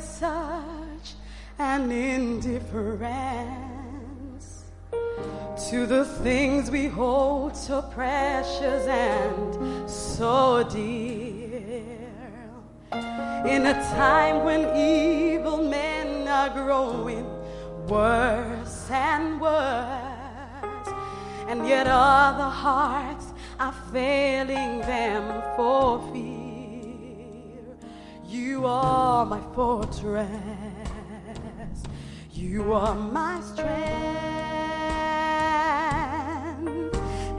Such an indifference to the things we hold so precious and so dear, in a time when evil men are growing worse and worse, and yet other hearts are failing them for fear. You are my fortress. You are my strength.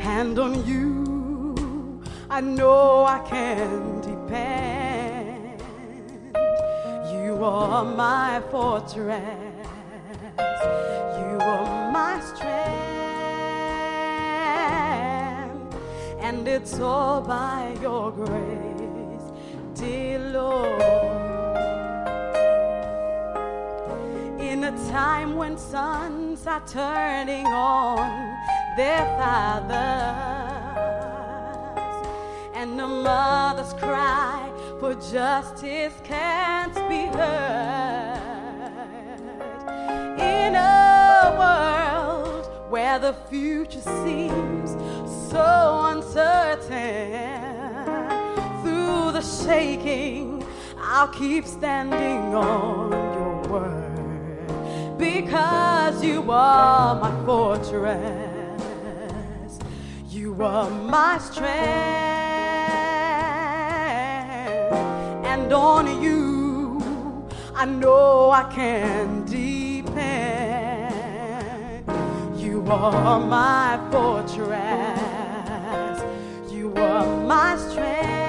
And on you, I know I can depend. You are my fortress. You are my strength. And it's all by your grace, Lord. In a time when sons are turning on their fathers, and the mother's cry for justice can't be heard. In a world where the future seems so uncertain, shaking, I'll keep standing on your word because you are my fortress. You are my strength, and on you I know I can depend. You are my fortress. You are my strength,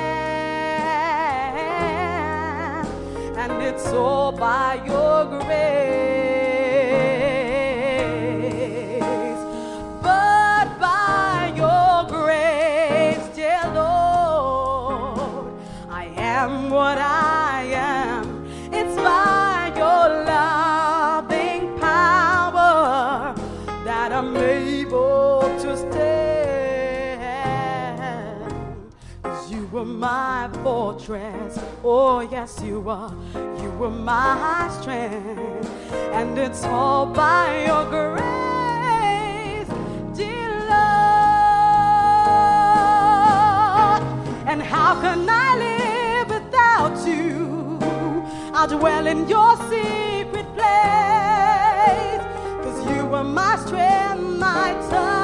and it's all by your grace. But by your grace, dear Lord, I am what I am. It's by your loving power that I'm able to stand. you were my fortress. Oh, yes, you are. You were my strength. And it's all by your grace, dear Lord. And how can I live without you? I'll dwell in your secret place. Cause you are my strength, my tower,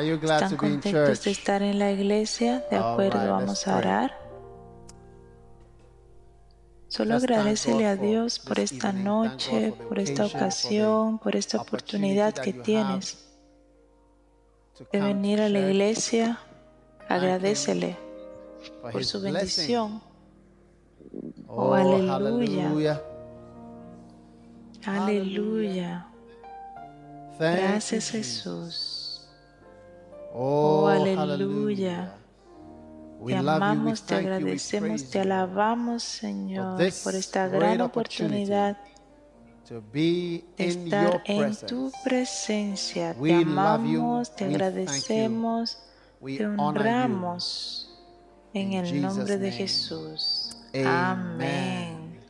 ¿Están contentos de estar en la iglesia? De All acuerdo, vamos a orar. Solo agradecele a Dios por esta noche, por esta ocasión, por esta oportunidad que tienes de venir a la iglesia. Agradecele por su bendición. Oh, aleluya. hallelujah. Aleluya. You, Gracias. Jesús. Oh, Oh, aleluya. Te amamos, te agradecemos, te alabamos, Señor, por esta gran oportunidad de in estar en tu presencia. Te amamos, te agradecemos, te honramos en el nombre de. Jesús. Amén.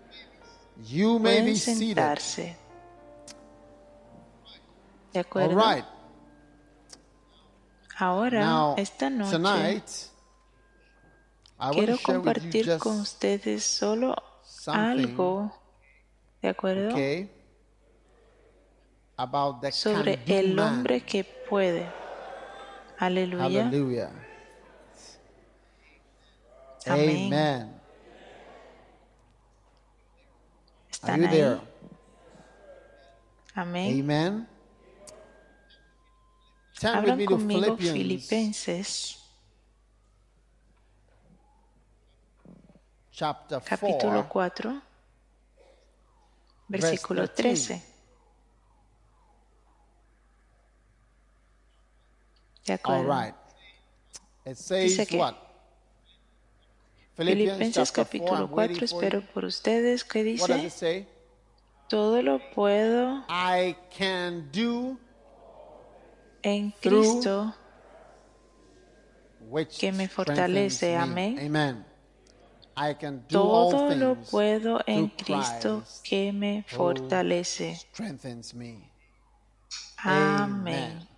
You may be Pueden sentarse. ¿De acuerdo? Ahora, Now, esta noche, tonight, quiero compartir con ustedes solo algo, ¿de acuerdo? okay, about the Sobre el hombre que puede. Aleluya. Hallelujah. Amén. Amen. Are ¿Están you ahí? there? Amén. Amen. Abran me to conmigo Philippians Filipenses chapter capítulo 4. 4, versículo 13. 13. De All acuerdo. right. It says Dice que- Filipenses chapter 4. capítulo I'm waiting 4, for espero por ustedes, ¿qué What does it dice? Todo lo puedo I can do en Cristo que me fortalece. Amén. Amen. I can do all Todo lo puedo en Cristo que me fortalece. strengthens me. Amén.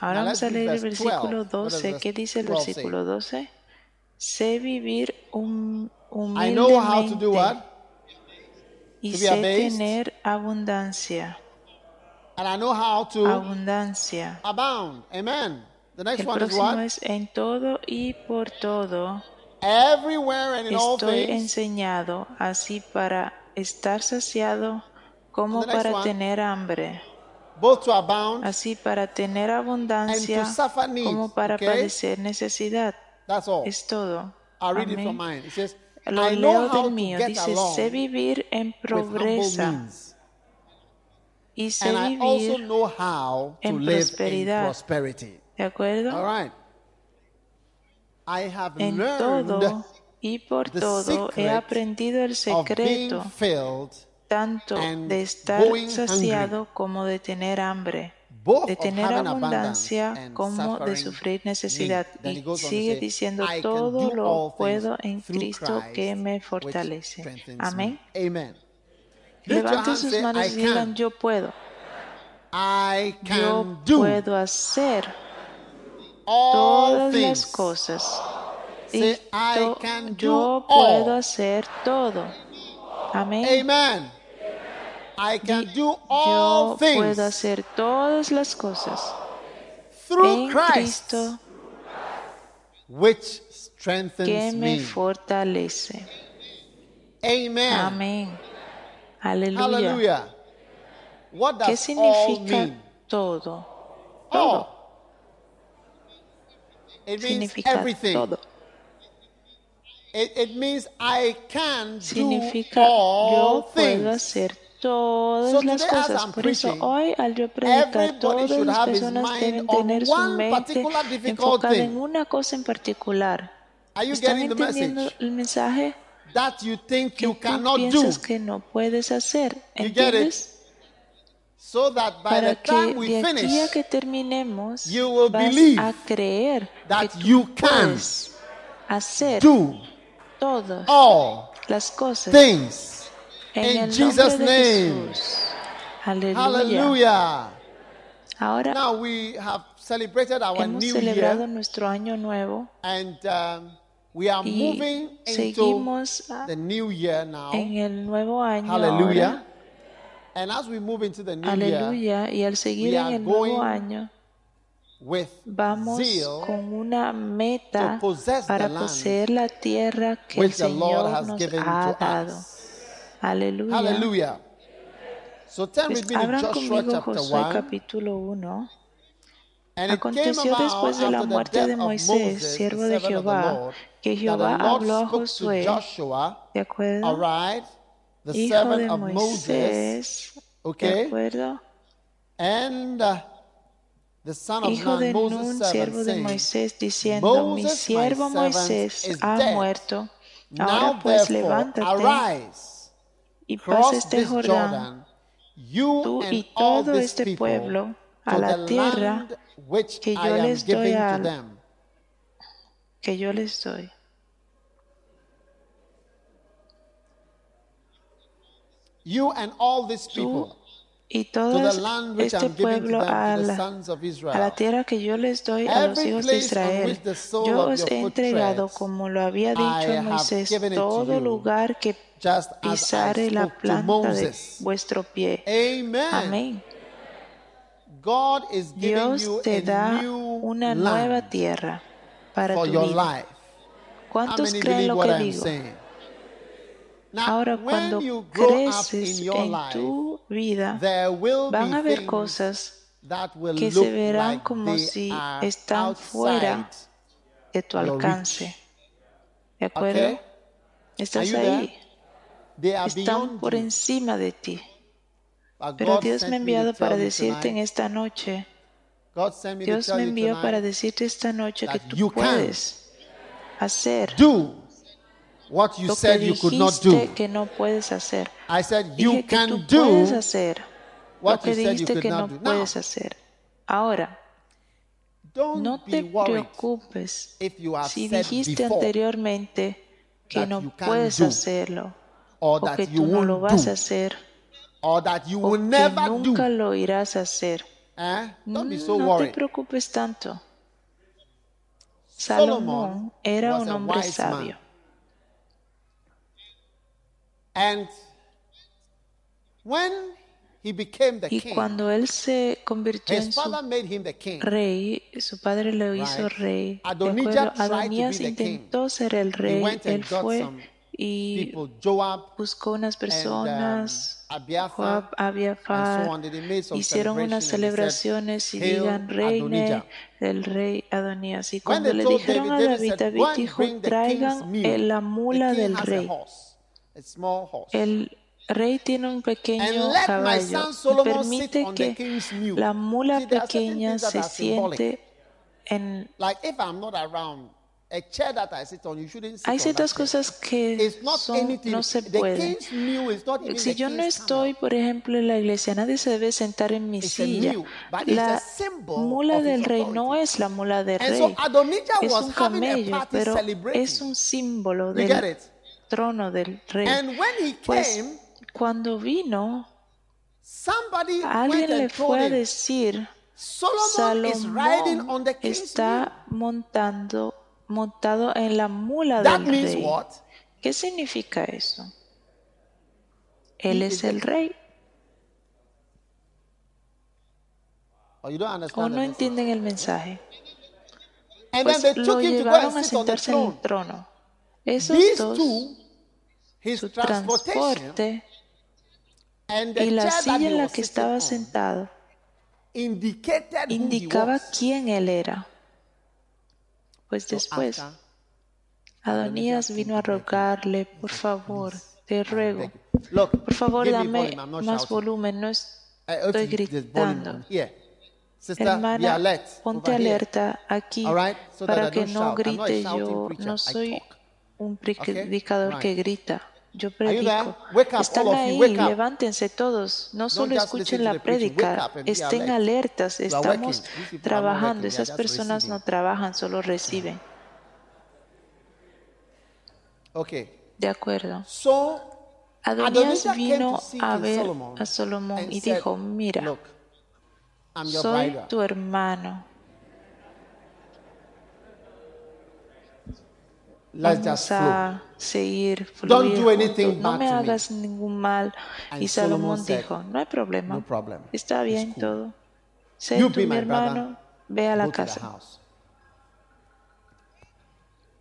Ahora vamos a leer el versículo 12. What does 12. verse ¿Qué dice el 12 say? versículo 12? Sé vivir hum- I know how to do what? humildemente y sé tener abundancia. And I know how to Abundancia. abound. Amen. The next El one is próximo what? es en todo y por todo Everywhere and in all estoy things. enseñado, así para estar saciado como And the next para one. tener hambre, both to abound. así para tener abundancia And to suffer need, como para okay? padecer necesidad. That's all. Es todo. I'll read it Amén. from mine. It says, Lo I know leo how del to mío. get Dice, along sé vivir en with humble pobreza means. Y sé And I also vivir, know how to en live in prosperidad. prosperity. ¿de acuerdo? All right. I have En learned todo y por the todo he secret aprendido el of being secreto filled, tanto and de estar going saciado como de tener hambre, both de of tener having abundancia and como de suffering sufrir necesidad. need. Then he Y goes on to sigue say, diciendo, I can todo do lo things puedo en through Cristo Christ, que me which fortalece. strengthens Amén. me. Amen. Levanten sus manos y digan, yo puedo. I Yo can do puedo hacer all todas things. las cosas. Say, Y I to- can do yo all. puedo hacer todo. Amén. Amen. I can do all Yo things puedo hacer todas las cosas through en Christ, Cristo which que strengthens me me. fortalece. Amen. Amén. Aleluya. What ¿Qué does all significa mean? todo? All. It means Significa everything. todo. It, it means I can do Significa all yo puedo things. hacer todas So las cosas. Por eso hoy al yo predicar, todas las personas deben tener su mente enfocada thing. en una cosa en particular. Are you ¿Están entendiendo message? el mensaje? That you think Que you cannot do. piensas que no puedes hacer. You get it? ¿Entiendes? So that by Para the time que we de aquí a finish, que terminemos you will vas believe a creer that que tú you can puedes hacer do todas all las cosas things. en in el Jesus' nombre de name. Jesús. Aleluya. Hallelujah. Ahora Now we have celebrated our hemos new celebrado year nuestro año nuevo and um, we are y moving into seguimos a- the new year now. en el nuevo año Hallelujah. And as we move into the new year, Aleluya. Y al seguir we en are el nuevo going año with Vamos zeal con una meta to possess the para land poseer la tierra que el which the Lord Señor has nos given ha to dado. us. Aleluya. Hallelujah. So turn Pues with me to Joshua chapter Josué 1. capítulo 1. Aconteció después de la muerte de Moisés, siervo de Jehová, que Jehová habló a Josué, Joshua, ¿de acuerdo? Hijo servant de Moisés, ¿de acuerdo? and uh, Hijo de Nun, siervo de Moisés, diciendo, mi siervo Moisés is ha muerto. Ahora pues levántate y pasa este Jordán, tú y todo este pueblo, a la tierra que yo les doy them. que yo les doy. You and all these people, y to todo este pueblo a la, a la tierra que yo les doy a los hijos de Israel. Yo os he entregado, como lo había dicho Moisés, todo lugar que pisare la planta de vuestro pie. Amén. God is giving Dios you te a da new una nueva tierra para tu vida. ¿Cuántos creen lo que digo? Ahora, cuando you grow up creces in your en tu vida, there will van a be haber cosas that will que se verán like como they si are están fuera outside de tu alcance. ¿De acuerdo? Estás ahí. They are Están por encima de ti. Pero God Dios sent me ha enviado para decirte en esta noche, Dios me envió para decirte esta noche que that tú puedes hacer do what you lo que said you could not do. dijiste que no puedes hacer. I said you Dije que tú can puedes do hacer what lo que you said you dijiste que no. Now, puedes hacer. Ahora, don't no te preocupes if you have si said dijiste anteriormente que that no puedes do hacerlo or o that que you tú no lo vas do a hacer or that you will never nunca do. lo irás a hacer. Eh? Don't be so No te worried. preocupes tanto. Solomon Salomón era was un a hombre wise sabio. man. And when he became the Y king, cuando él se convirtió en his su father made him the king. rey, su padre lo hizo Right. rey. ¿de Adonijah acuerdo? tried to be Adonías the king. intentó ser el He rey. went and Él got fue some y people, Joab buscó unas and personas, um, Abiathar, Joab, some hicieron unas celebraciones y said, "Hail digan reine Adonijah." del rey Adonías. Y cuando le dijeron a David David, said, David "Go and dijo, traigan mule." en la mula del a rey. horse, a small horse. El rey tiene un pequeño caballo y permite que la mula pequeña se siente en... Hay ciertas cosas que son, no se the pueden. Si yo no estoy, por ejemplo, en la iglesia, nadie se debe sentar en mi silla. La mula del rey no es la mula del rey, es un camello, pero es un símbolo del trono del rey. Pues cuando vino, alguien le fue a decir, Salomón está montando, montado en la mula That del means rey. what? ¿Qué significa eso? Él es el rey. You don't ¿O no the entienden el mensaje? And Pues then they lo took him to go llevaron a sentarse en el trono. Esos These dos, two, his su transporte and the y la chair silla en la que estaba sentado indicaba quién él era. Pues después, Adonías vino a rogarle, por favor, te ruego, por favor dame más volumen, no I estoy gritando. Hermana, ponte alerta aquí para que no grite yo. No soy un predicador que grita. Yo predico. Están ahí, levántense todos. No solo escuchen la prédica, estén alert. alertas. Estamos trabajando. Esas personas no trabajan, solo reciben. Okay. De acuerdo. Adonías vino a ver a Salomón y dijo, mira, soy tu hermano. Let's just Vamos flow. a seguir Don't do anything. No bad me to me. hagas ningún mal. And Y Solomon Salomón said, dijo, no hay problema. "No problem. Está bien cool. todo. Sé You tú mi brother, hermano, ve a la go to casa.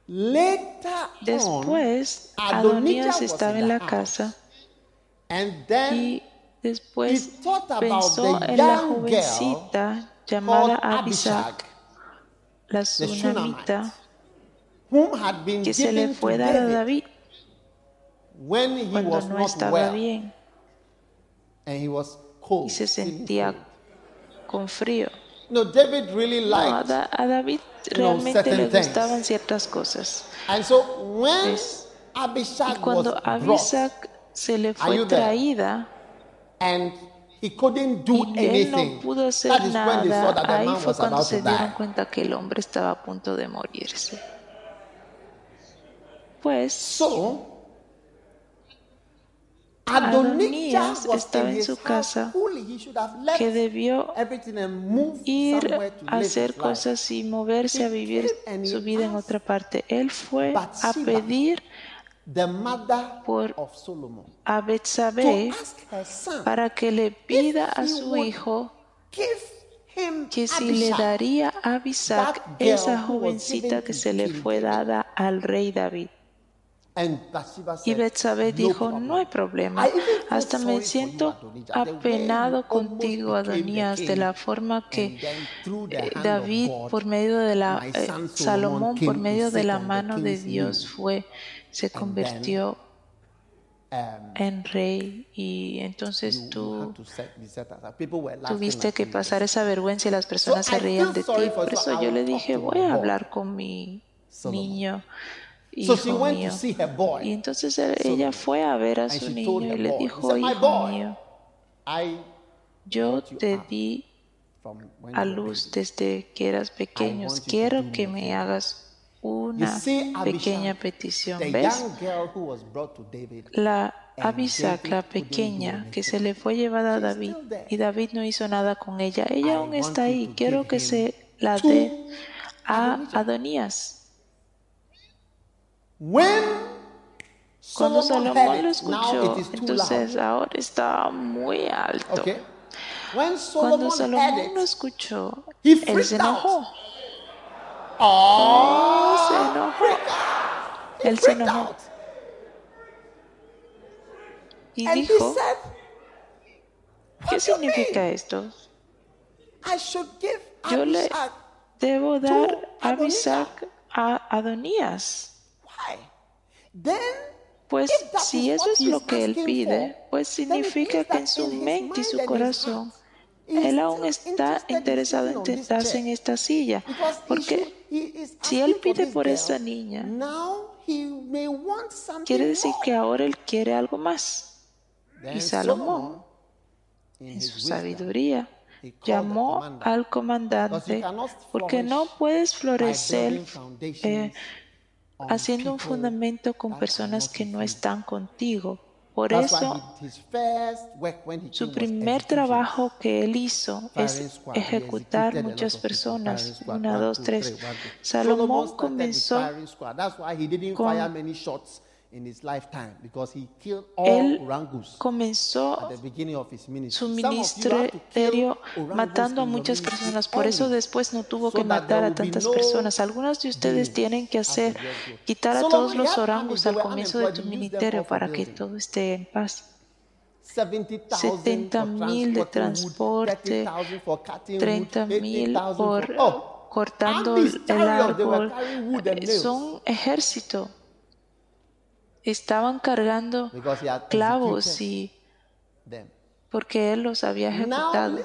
Later Después, on, Adonías estaba en la casa and then y después pensó en la jovencita llamada Abishag, la sunamita, whom had been que se le fue dar a David David when he cuando was no not estaba well bien and he was cold. y se sentía con frío. No, David really No, a, David realmente le things. gustaban ciertas cosas. And so when Yes. Y Abishag cuando brought se le fue traída and he couldn't do y él anything, no pudo hacer that is when they saw nada, that the ahí man fue was cuando about se to dieron die. cuenta que el hombre estaba a punto de morirse. Pues So Adonías estaba en su casa que debió ir a hacer cosas y moverse a vivir su vida en otra parte. Él fue a pedir por- a Betsabé para que le pida a su hijo que si le daría a girl esa jovencita que se le fue dada al rey David. Y Betsabé "No dijo, problem." no hay problema, hasta me siento apenado contigo, Adonías, de la forma que eh, David, por medio de la, eh, Salomón, por medio de la mano de Dios fue, se convirtió Um, en rey. Y entonces tú tuviste que pasar esa vergüenza y las personas So se reían de ti. Por eso yo le dije, voy a hablar con mi niño, hijo went mío. to see her boy. Y entonces él- ella fue a ver a su niño y le dijo, he said, "My hijo mío, yo te di a luz desde que eras to Quiero que me hagas una pequeña petición. ¿Ves? La David la pequeña, que se le fue llevada a David y David no hizo nada con ella. Ella aún está ahí. Quiero que se la dé a. Adonías. When Cuando Salomón lo escuchó, entonces ahora está muy alto. Cuando Salomón lo escuchó, él se enojó. Oh, Se enojó. Él se freaked enojó y dijo, said, ¿qué significa mean? esto? I should give Yo le debo dar a. Abisag a Adonías. Pues si eso es lo que él pide, pues significa que en su mente y su corazón, él aún está interesado en sentarse en esta silla. Porque si él pide por esa niña, quiere decir que ahora él quiere algo más. Y Salomón, en su sabiduría, llamó al comandante porque no puedes florecer eh, haciendo un fundamento con personas que no están contigo. Por eso, su primer trabajo que él hizo es ejecutar muchas personas. Una, dos, tres. Salomón comenzó con- in his lifetime because he killed all Él orangutans comenzó at the beginning of his ministry. su ministerio matando a muchas personas. Por eso después no tuvo so que matar a tantas no personas. Algunos de ustedes tienen que hacer, quitar a todos los they al comienzo de tu ministerio para que todo esté en paz. 70,000 70 for mil de transporte, 30,000 for cutting 30 wood, mil 80,000 por. Oh, cortando el árbol. Son ejército. Estaban cargando clavos y them. porque él los había ejecutado.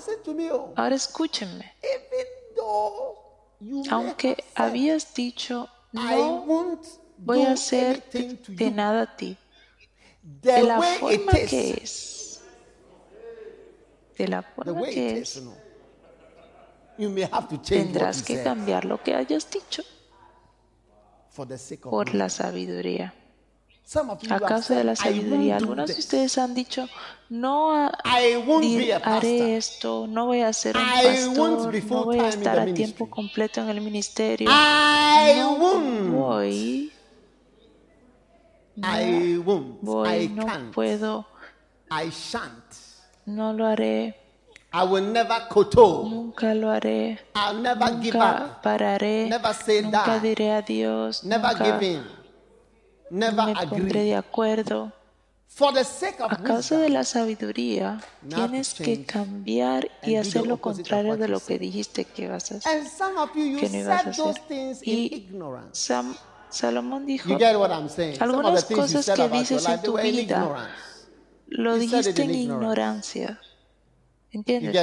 oh. Ahora escúchenme. Aunque habías dicho, no voy a hacer de nada a ti. De la forma que es. De la forma que es. is, no. You may have to change what Tendrás que cambiar lo que hayas dicho por la sabiduría. A causa de la sabiduría. Algunos de ustedes han dicho, no haré esto, no voy a ser un pastor, no voy a estar a tiempo completo en el ministerio. No voy, won't. voy, no puedo, no lo haré. I will never koto. Nunca lo haré. I'll never give Nunca up. pararé. Never say Nunca die. diré adiós. Never Nunca give in. Never me pondré de acuerdo. For the sake of A causa de la sabiduría, tienes que cambiar y hacer the lo contrario de lo que dijiste que vas a hacer. and some of you, you que no ibas a hacer. those things in Y ignorance. Sam- Salomón dijo, algunas cosas que dices en tu vida lo dijiste en ignorancia. ¿Entiendes?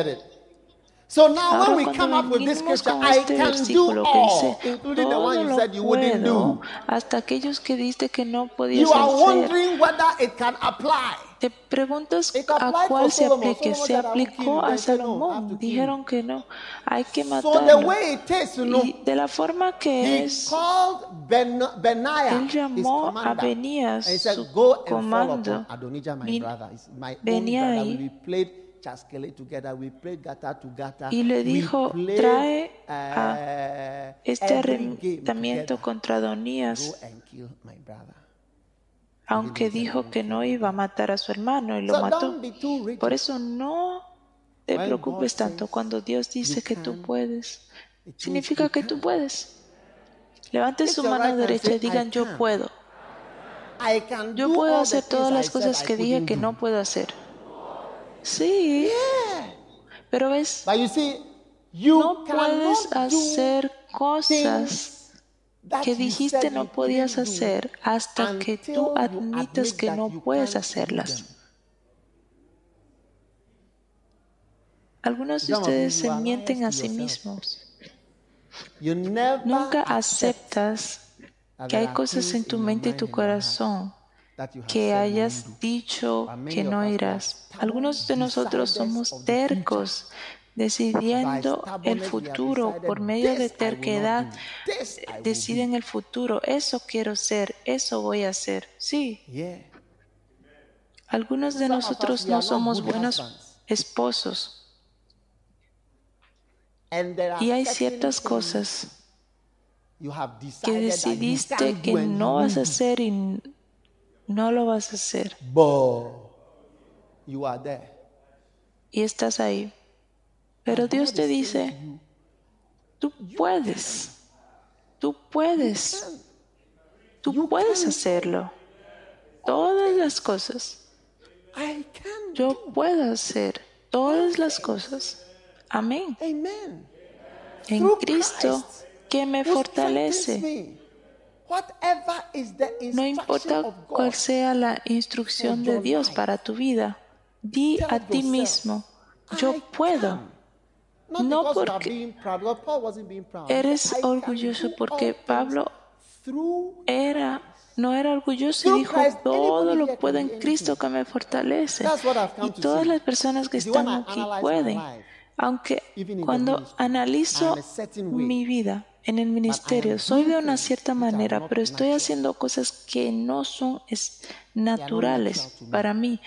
So now Ahora when we come up with this scripture, I este can do all, dice, including the one you said you wouldn't do. hasta aquellos que diste que no podías You are wondering whether it can apply. Te preguntas a cuál se aplique. Se said, "I will kill aplicó you." a They said, "No, I have Salomón. Dijeron que no, hay que matarlo. Y de la forma que es, él llamó a Benías, su "Go and fall comando. upon Y le dijo, "Trae uh, este every game arrendamiento contra Adonías, and kill my brother." aunque dijo que no iba a matar a su hermano y lo mató. Por eso no te preocupes tanto cuando Dios dice que tú puedes. Significa que tú puedes. Levanten su mano derecha y digan "I yo can." puedo. Yo do puedo hacer todas las cosas que dije que no puedo hacer. Sí, Yeah. pero ves, But you see, you no puedes hacer cosas que dijiste no podías hacer hasta que tú you admitas admit que no puedes hacerlas. Algunos de ustedes se mienten a sí mismos. Nunca aceptas que hay cosas en tu mente y tu corazón que hayas dicho que no irás. Algunos de nosotros somos tercos, decidiendo el futuro por medio de "This I will not terquedad. Deciden el futuro. Eso quiero ser, eso voy a hacer. Sí, do." Yeah. algunos de nosotros no somos buenos esposos. Y hay ciertas cosas que decidiste que no vas a hacer y no lo vas a hacer. But you are there. Y estás ahí. Pero Dios te dice, tú puedes, tú puedes, tú puedes hacerlo. Todas las cosas. I can Yo do. puedo hacer todas las cosas. Amén. Amen. En Cristo que me fortalece. No importa cuál sea la instrucción de Dios para tu vida, di a ti mismo, yo "I puedo. can." Not No porque. Eres orgulloso porque Pablo era, no era orgulloso y dijo, todo lo puedo en Cristo que me fortalece. Y to todas las personas que están aquí pueden. Aunque cuando analizo mi vida en el ministerio, soy de una cierta manera, pero estoy haciendo cosas que no son es- naturales para mí,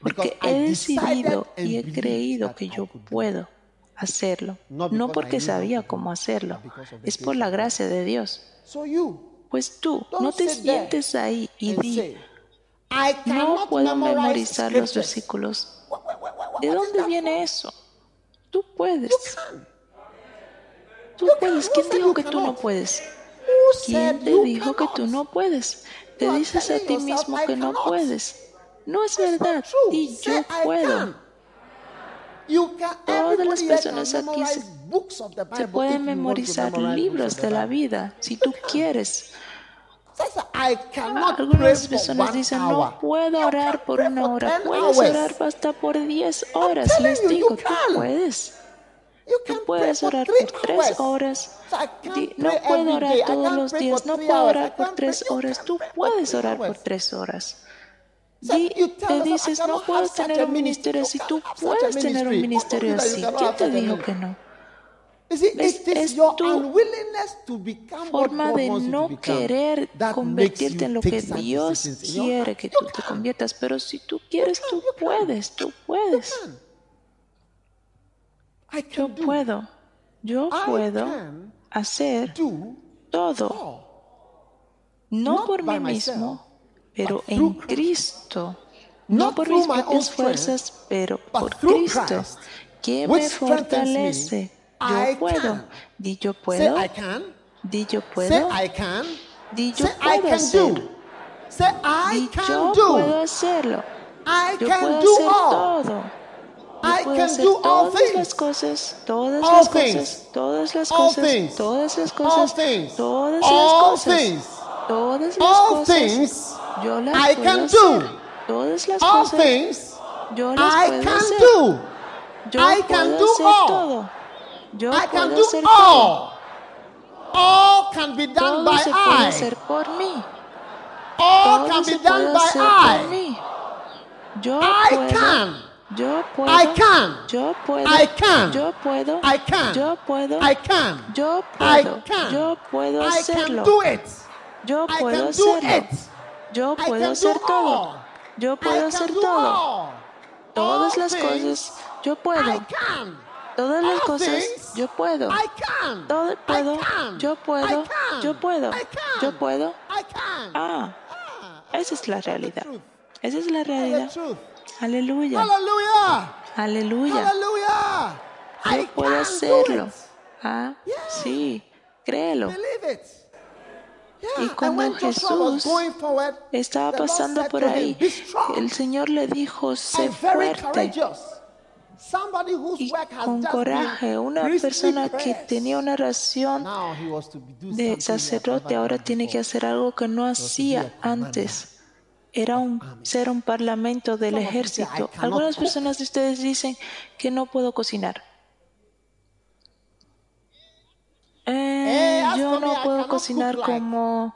porque he decidido y he creído que yo puedo hacerlo, no porque sabía cómo hacerlo, es por la gracia de Dios. Pues tú no te sientes ahí y di, no puedo memorizar los versículos. ¿De dónde viene eso? Tú puedes. Tú puedes. ¿Quién dijo que tú no puedes? ¿Quién te dijo que tú no puedes? Te dices a ti mismo "I que no cannot." puedes. No es verdad. Say, yo "I puedo. can." You can, Todas las personas aquí se- pueden memorizar libros de la vida si tú quieres. Algunas personas dicen, no puedo orar por una hora. 10 Puedes orar hasta por 10 horas. Les digo, tú puedes. Tú puedes orar por 3 hours. horas. No puedo orar todos los días. No puedo orar por can't pray- 3 you horas. Tú puedes orar por. 3 horas. Di, te dices, no puedo tener un ministerio así. Tú puedes tener un ministerio así. ¿Quién te dijo que no? Es tu forma de no querer convertirte en lo que Dios quiere que tú te conviertas. Pero si tú quieres, tú you can. puedes, tú puedes. Yo puedo, yo puedo hacer do todo, no por mí mismo, pero en. Cristo. No por mis propias fuerzas, pero por Cristo. Christ. ¿Qué Which me fortalece? Yo puedo. Di yo puedo. Di yo puedo. Di yo puedo hacer. Say I can yo do. puedo hacerlo. I Yo can puedo do hacer all. todo. I can do all todas las things. cosas, todas All las things. cosas, todas las All cosas, things. todas las All things. todas All las cosas, things. todas las All cosas. things Yo las I puedo can hacer. do. Todas las All cosas, things yo las I puedo can hacer. do. Yo I can do hacer all. todo. Yo I can do hacer todo. all. All can be done Todo by se puede I. hacer por mí. All Todo can se be done puede by hacer por I. mí. Yo I puedo. can. Yo puedo. I can. Yo puedo. I can. Yo puedo. I can. Yo puedo. I can. Yo I puedo. can. Yo puedo I hacerlo. can do it. Yo I puedo hacerlo. it. Yo I puedo hacer do todo. Yo I puedo hacer do todo. all. Todas las cosas. Yo I puedo. can. Todas las cosas. Yo puedo. I can. Todo puedo. I can. Yo puedo. I can. Yo puedo. I can. Yo puedo. I. Ah, Ah, esa es la realidad. Esa es la realidad. Aleluya. Aleluya. Hallelujah. I Yo puedo hacerlo. Ah, sí. Créelo. Y cuando Jesús Estaba pasando por ahí. "Be strong El Señor le dijo, sé fuerte y con coraje. Una persona que tenía una oración de sacerdote ahora tiene que hacer algo que no hacía antes. Era un, ser un parlamento del Some of you say, "I ejército. Algunas cook." personas de ustedes dicen que no puedo cocinar. Eh, as yo no puedo cocinar como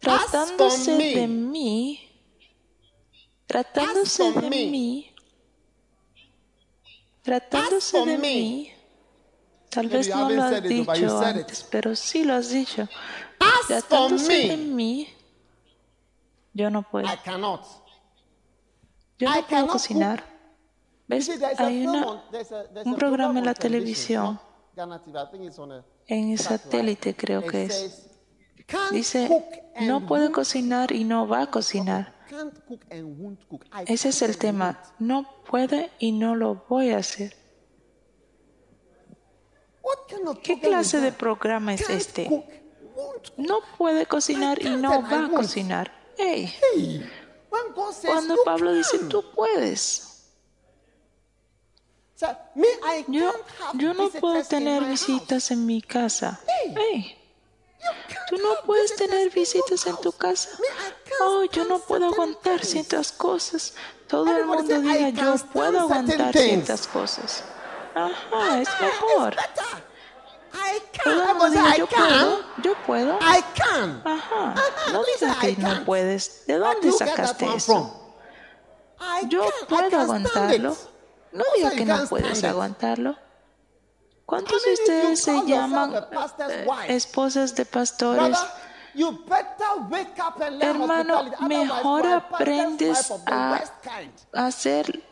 tratándose for me- de mí, tratándose de mí, tratándose de mí, tal vez no lo has dicho antes, pero sí lo has dicho. For Tratándose de mí, yo no puedo. Yo no puedo cocinar. ¿Ves? Hay una un programa program en la televisión, en satélite creo que es. says, "Can't Dice, no puede cocinar y no va a cocinar. Ese es el tema. No puede y no lo voy a hacer. ¿Qué clase de programa es este? No puede cocinar y no va a cocinar. Hey, cuando Pablo dice tú puedes, yo, yo no puedo tener visitas en mi casa. Hey. Tú no puedes tener visitas en tu casa. Oh, yo no puedo aguantar ciertas cosas. Todo el mundo say, "I diga yo puedo aguantar things." ciertas cosas. Ajá, es Ah, mejor. I can. Diga I yo puedo, yo puedo. I can. Ajá, no dice, digas "I que no can't". puedes. ¿De dónde sacaste eso? Yo puedo aguantarlo. No diga que no puedes aguantarlo. ¿Cuántos de ustedes se llaman eh, esposas de pastores? Hermano, mejor aprendes a hacer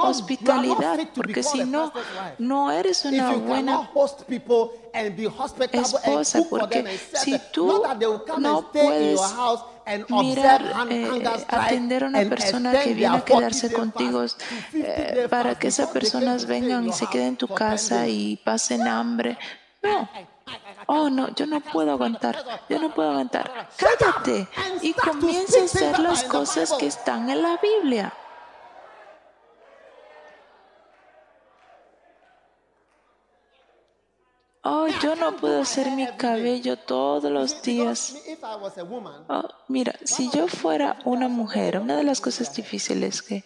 hospitalidad, porque si no, no eres una buena esposa, porque si tú no puedes mirar, eh, atender a una persona que viene a quedarse 40-day contigo fast to 50-day eh, para que esas personas vengan y se queden en tu for 10 casa y pasen hambre. No. Oh, no, yo no puedo aguantar, yo no puedo aguantar. Cállate y comienza a hacer las cosas que están en la Biblia. Oh, yo no puedo hacer mi cabello todos los días. Oh, mira, si yo fuera una mujer, una de las cosas difíciles que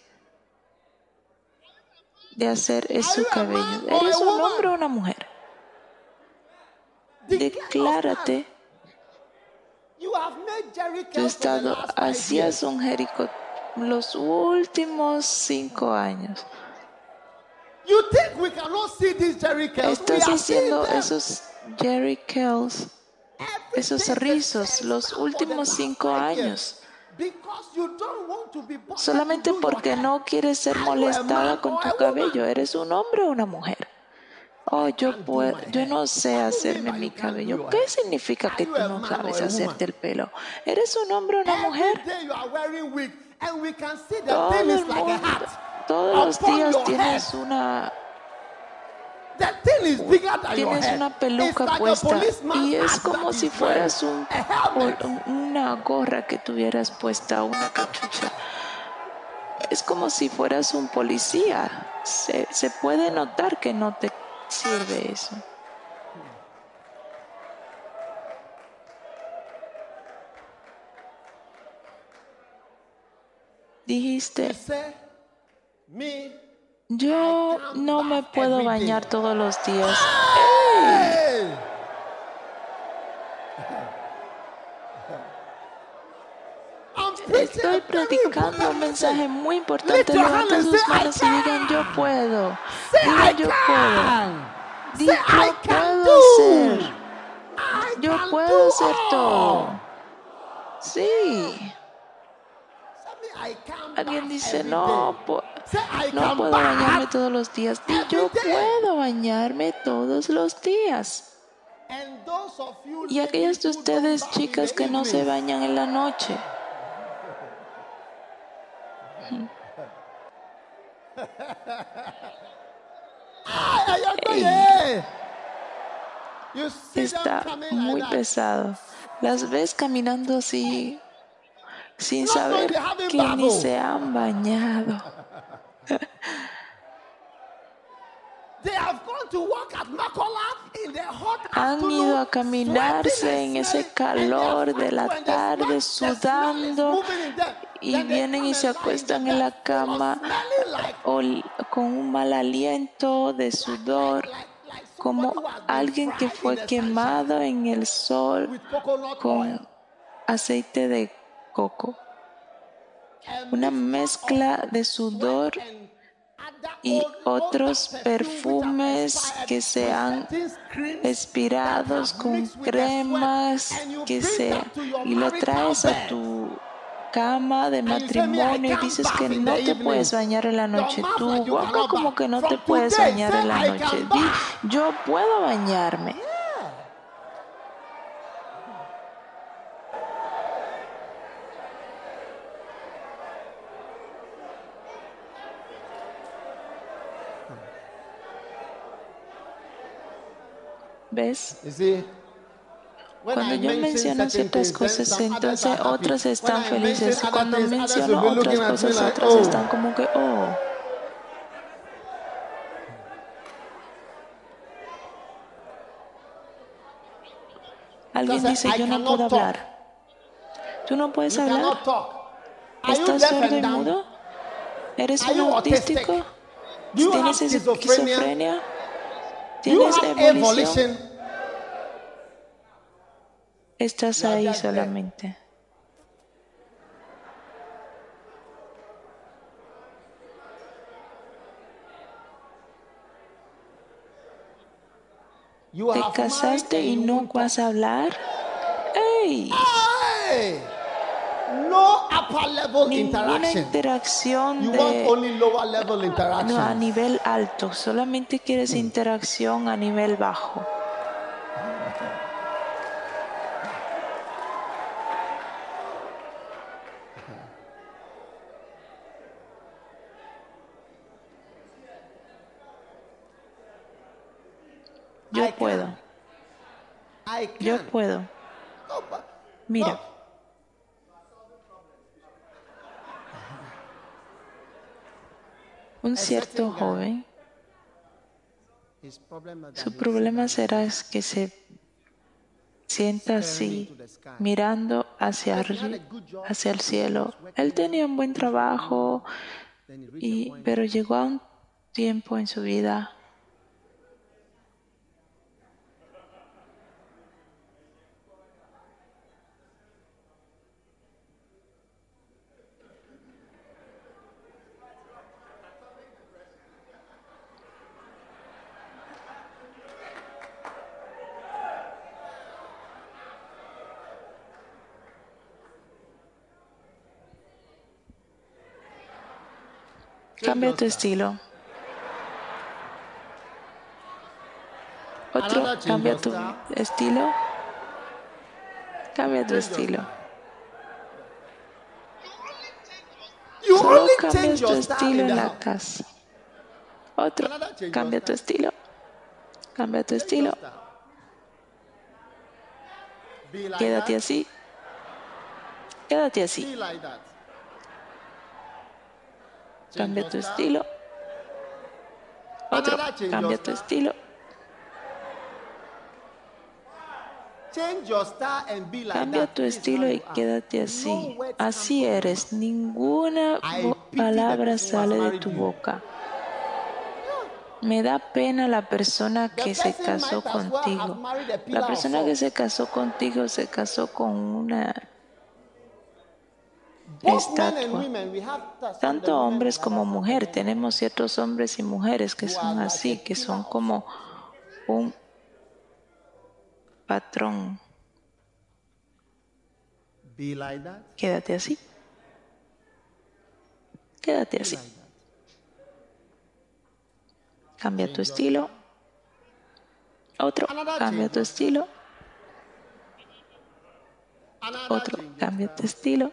de hacer es su cabello. ¿Eres un hombre o una mujer? declare your Declárate. stand. You have made Jericho Yo he for the estado, hacías un Jericó los últimos cinco años. Jerichos? Estás haciendo esos Jerry Kells, Every esos rizos los últimos cinco años. Solamente porque no quieres ser molestada con tu cabello. ¿Eres un hombre o una mujer? Oh, yo, puedo, yo no sé hacerme mi cabello. ¿Qué significa que tú no sabes hacerte el pelo? ¿Eres un hombre o una mujer? Todo el mundo, todos los días tienes una, tienes una peluca puesta y es como si fueras un, una gorra que tuvieras puesta, una cachucha. Es como si fueras un policía. Se, se puede notar que no te sirve eso. Dijiste, yo no me puedo bañar todos los días. hey! I'm preaching Estoy predicando important un mensaje muy importante. Levanten sus manos "I y digan, yo can." puedo. Digan, yo puedo. can. Di, Say, I yo puedo. I Yo puedo all. todo. Sí. Alguien dice, no, po- no puedo bañarme todos los días. Yo puedo bañarme todos los días. Y aquellas de ustedes, chicas, que no se bañan en la noche. Ay, ay, ay, Ey. ay. You see them Está muy pesado. Las ves caminando así, sin saber que ni se han bañado. They have gone to work at Makola in the hot Han ido a caminarse en ese calor de la tarde, sudando, y vienen y se acuestan en la cama con un mal aliento de sudor, como alguien que fue quemado en el sol con aceite de coco. Una mezcla de sudor y otros perfumes que se with han certain creams expirados con cremas que bring se that to your y lo traes a tu cama de And you say, "Me, I matrimonio y dices que no te evening." puedes bañar en la noche. boca cannot como que no te puedes bañar en la "I noche. Di, bath." yo puedo bañarme. ¿Ves? Cuando yo menciono ciertas cosas, entonces otras están felices. cuando menciono otras cosas, otras "Oh." están como que, oh. Alguien dice, yo no puedo hablar. ¿Tú no puedes hablar? ¿Estás sordo y mudo? ¿Eres un autístico? ¿Tienes esquizofrenia? ¿Tienes evolution? Estás ahí solamente. ¿Te casaste y no vas a hablar? ¡Ey! No upper level Ninguna interacción You want de only lower level no, a nivel alto, solamente quieres interacción a nivel bajo. Yo I can. puedo, I yo puedo. Mira, un cierto joven, su problema será es que se sienta así, mirando hacia, hacia el cielo. Él tenía un buen trabajo, y, pero llegó a un tiempo en su vida Cambia tu estilo. change Cambia tu estilo. Cambia tu estilo. Solo change tu estilo en la casa. Otro. Cambia tu estilo. Cambia tu estilo. Quédate así. Quédate así. Be like that. Change Cambia tu estilo. Otro. Cambia tu estilo. Cambia tu estilo y quédate así. Así eres. Ninguna palabra sale de tu boca. Me da pena la persona que se casó contigo. La persona que se casó contigo se casó con una estatua. Tanto hombres como are mujer, some tenemos ciertos hombres y mujeres que son así, que son como un patrón. Quédate así. Quédate así. Cambia tu estilo. Otro, cambia tu estilo. Otro, cambia tu estilo.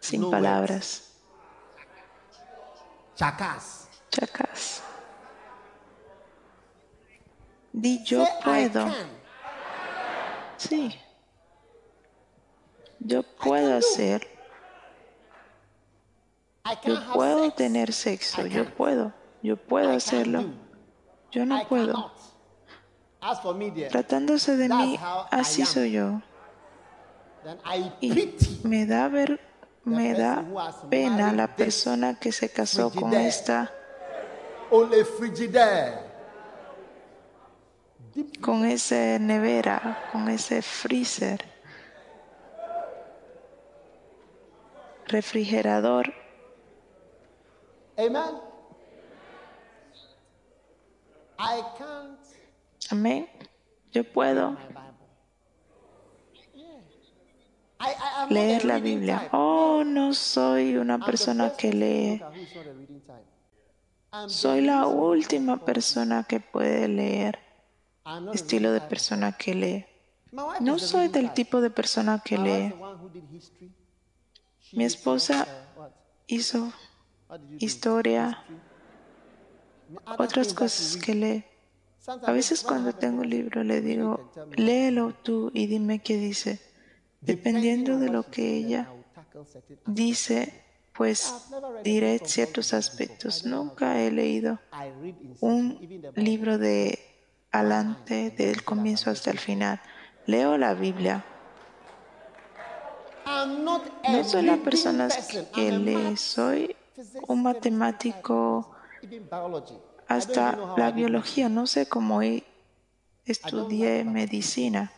Sin palabras. Chakas. Chacas. Di yo puedo. Sí. Yo puedo hacer. Yo puedo tener sexo. Yo puedo. Yo puedo hacerlo. Yo no puedo. Tratándose de mí, así soy yo. Y me da ver, me da pena la persona que se casó con esta, con ese nevera, con ese freezer, refrigerador. Amen. I can't Amén. Yo puedo my Bible. Yeah. I, I, I'm leer la Biblia. Oh, no soy una persona que lee. Soy la última persona que puede leer. Estilo de persona que lee. No soy del tipo de persona que lee. Mi esposa uh, hizo historia, otras cosas que lee. A veces cuando tengo un libro le digo, léelo tú y dime qué dice. Dependiendo de lo que ella dice, pues diré ciertos aspectos. Nunca he leído un libro de adelante, del comienzo hasta el final. Leo la Biblia. No soy la persona person. que lee, soy un matemático hasta la biología. No sé cómo estudié medicina.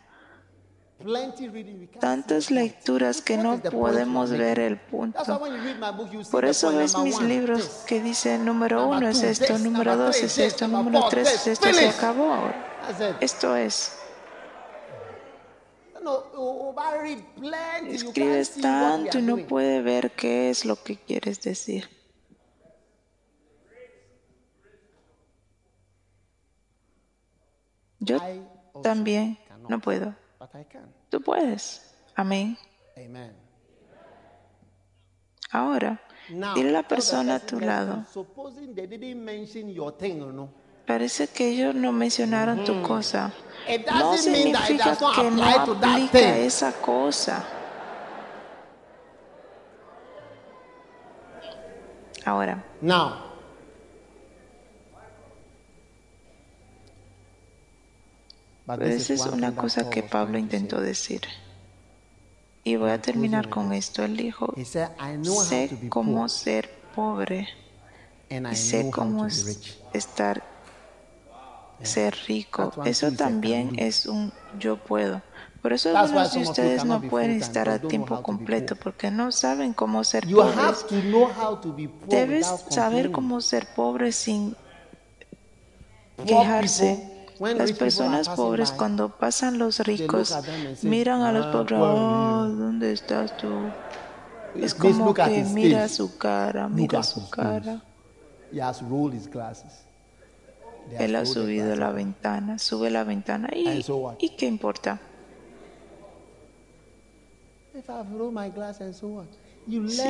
Tantas lecturas que no podemos ver el punto. Por eso ves mis libros que dicen número uno es esto, número dos es esto, número tres es esto, se acabó. Esto es. Oh, can't Escribes tanto y no puede ver qué es lo que quieres decir. Yo también no puedo. But I can. Tú puedes. Amén. Amen. Ahora, Now, dile a la persona a tu lado. you, Supposing they didn't mention your thing, or no? Parece que ellos no mencionaron tu cosa. It No doesn't mean that it significa que no aplica esa cosa. Ahora, Now, pero esa es una cosa que Pablo intentó decir. Y voy a terminar con esto. Él dijo, sé cómo ser pobre y sé cómo estar, ser rico. Eso también es un yo puedo. Por eso algunos de ustedes no pueden estar a tiempo completo porque no saben cómo ser pobres. poor Debes saber cómo ser pobre sin quejarse. Las personas pobres cuando pasan los ricos miran a los "Ah, pobres, oh, you." ¿dónde estás tú? Es Please como que mira su cara, mira su cara. Él ha subido la ventana, sube la ventana y, qué importa? Si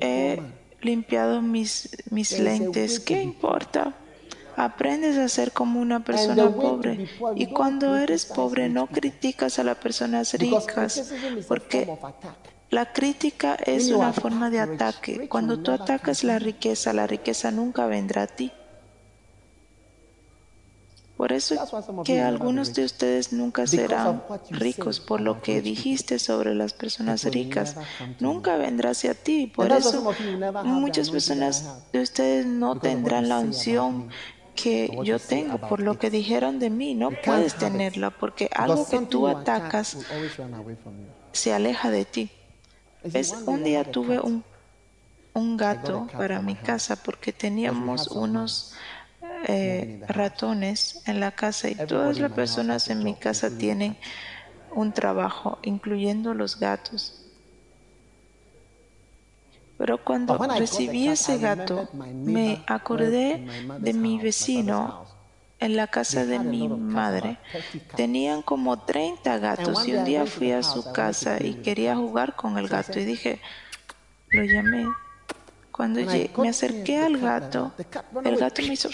he limpiado mis, mis lentes, ¿qué importa? Aprendes a ser como una persona pobre. Y cuando eres pobre no criticas a las personas ricas, porque la crítica es una forma de ataque. Cuando tú atacas la riqueza, la riqueza nunca vendrá a ti. Por eso que algunos de ustedes nunca serán ricos por lo que dijiste sobre las personas ricas. Nunca vendrá hacia ti. Por eso muchas personas de ustedes no tendrán la unción. Que yo tengo por lo que dijeron de mí. No puedes tenerla porque algo que tú atacas se aleja de ti. ¿Ves? Un día tuve un, un gato para mi casa porque teníamos unos eh, ratones en la casa y todas las personas en mi casa tienen un trabajo, incluyendo los gatos. Pero cuando recibí ese gato, me acordé de mi vecino en la casa de mi madre. about 30 cats. Tenían como 30 gatos y un día fui a su casa y quería jugar con el gato y dije, lo llamé. Cuando llegué- me acerqué al gato, el gato me hizo...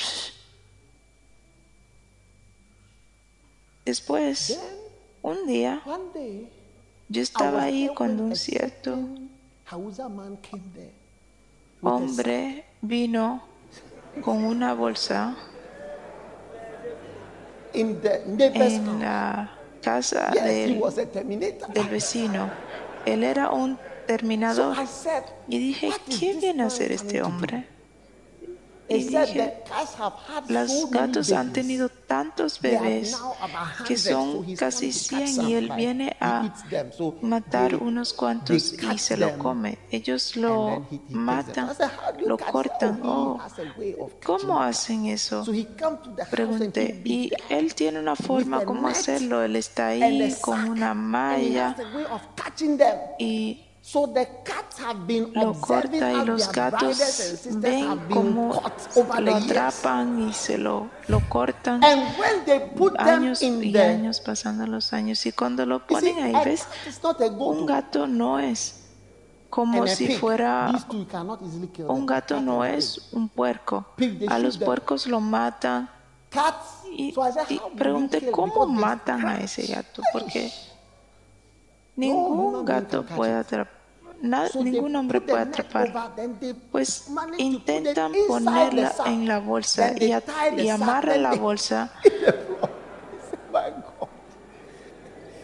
Después, un día, yo estaba ahí cuando un cierto hombre vino con una bolsa in the en la casa Yes, del, vecino. Él era un terminador. Said, Y dije, "What is ¿qué viene a hacer este to do?" hombre? Y dije, Los gatos han tenido tantos bebés que 100, so son casi come to catch 100 some, y él viene a matar unos cuantos y se lo come. Ellos lo matan, I said, "How do you lo catch them?" cortan. Oh, ¿cómo hacen eso? Pregunté, y él tiene una forma como hacerlo. Él está ahí con una malla y So the cats have been lo corta y los gatos ven cómo lo atrapan y se lo, lo cortan. And when they put them años y años pasando los años. Y cuando lo ponen ahí ves un gato no es como si fuera un gato no es un puerco. A los puercos lo matan. Cats. y, y pregunté cómo matan a ese gato porque ningún gato puede atrapar ningún hombre puede atrapar. pues intentan ponerla en la bolsa y, a- y la bolsa.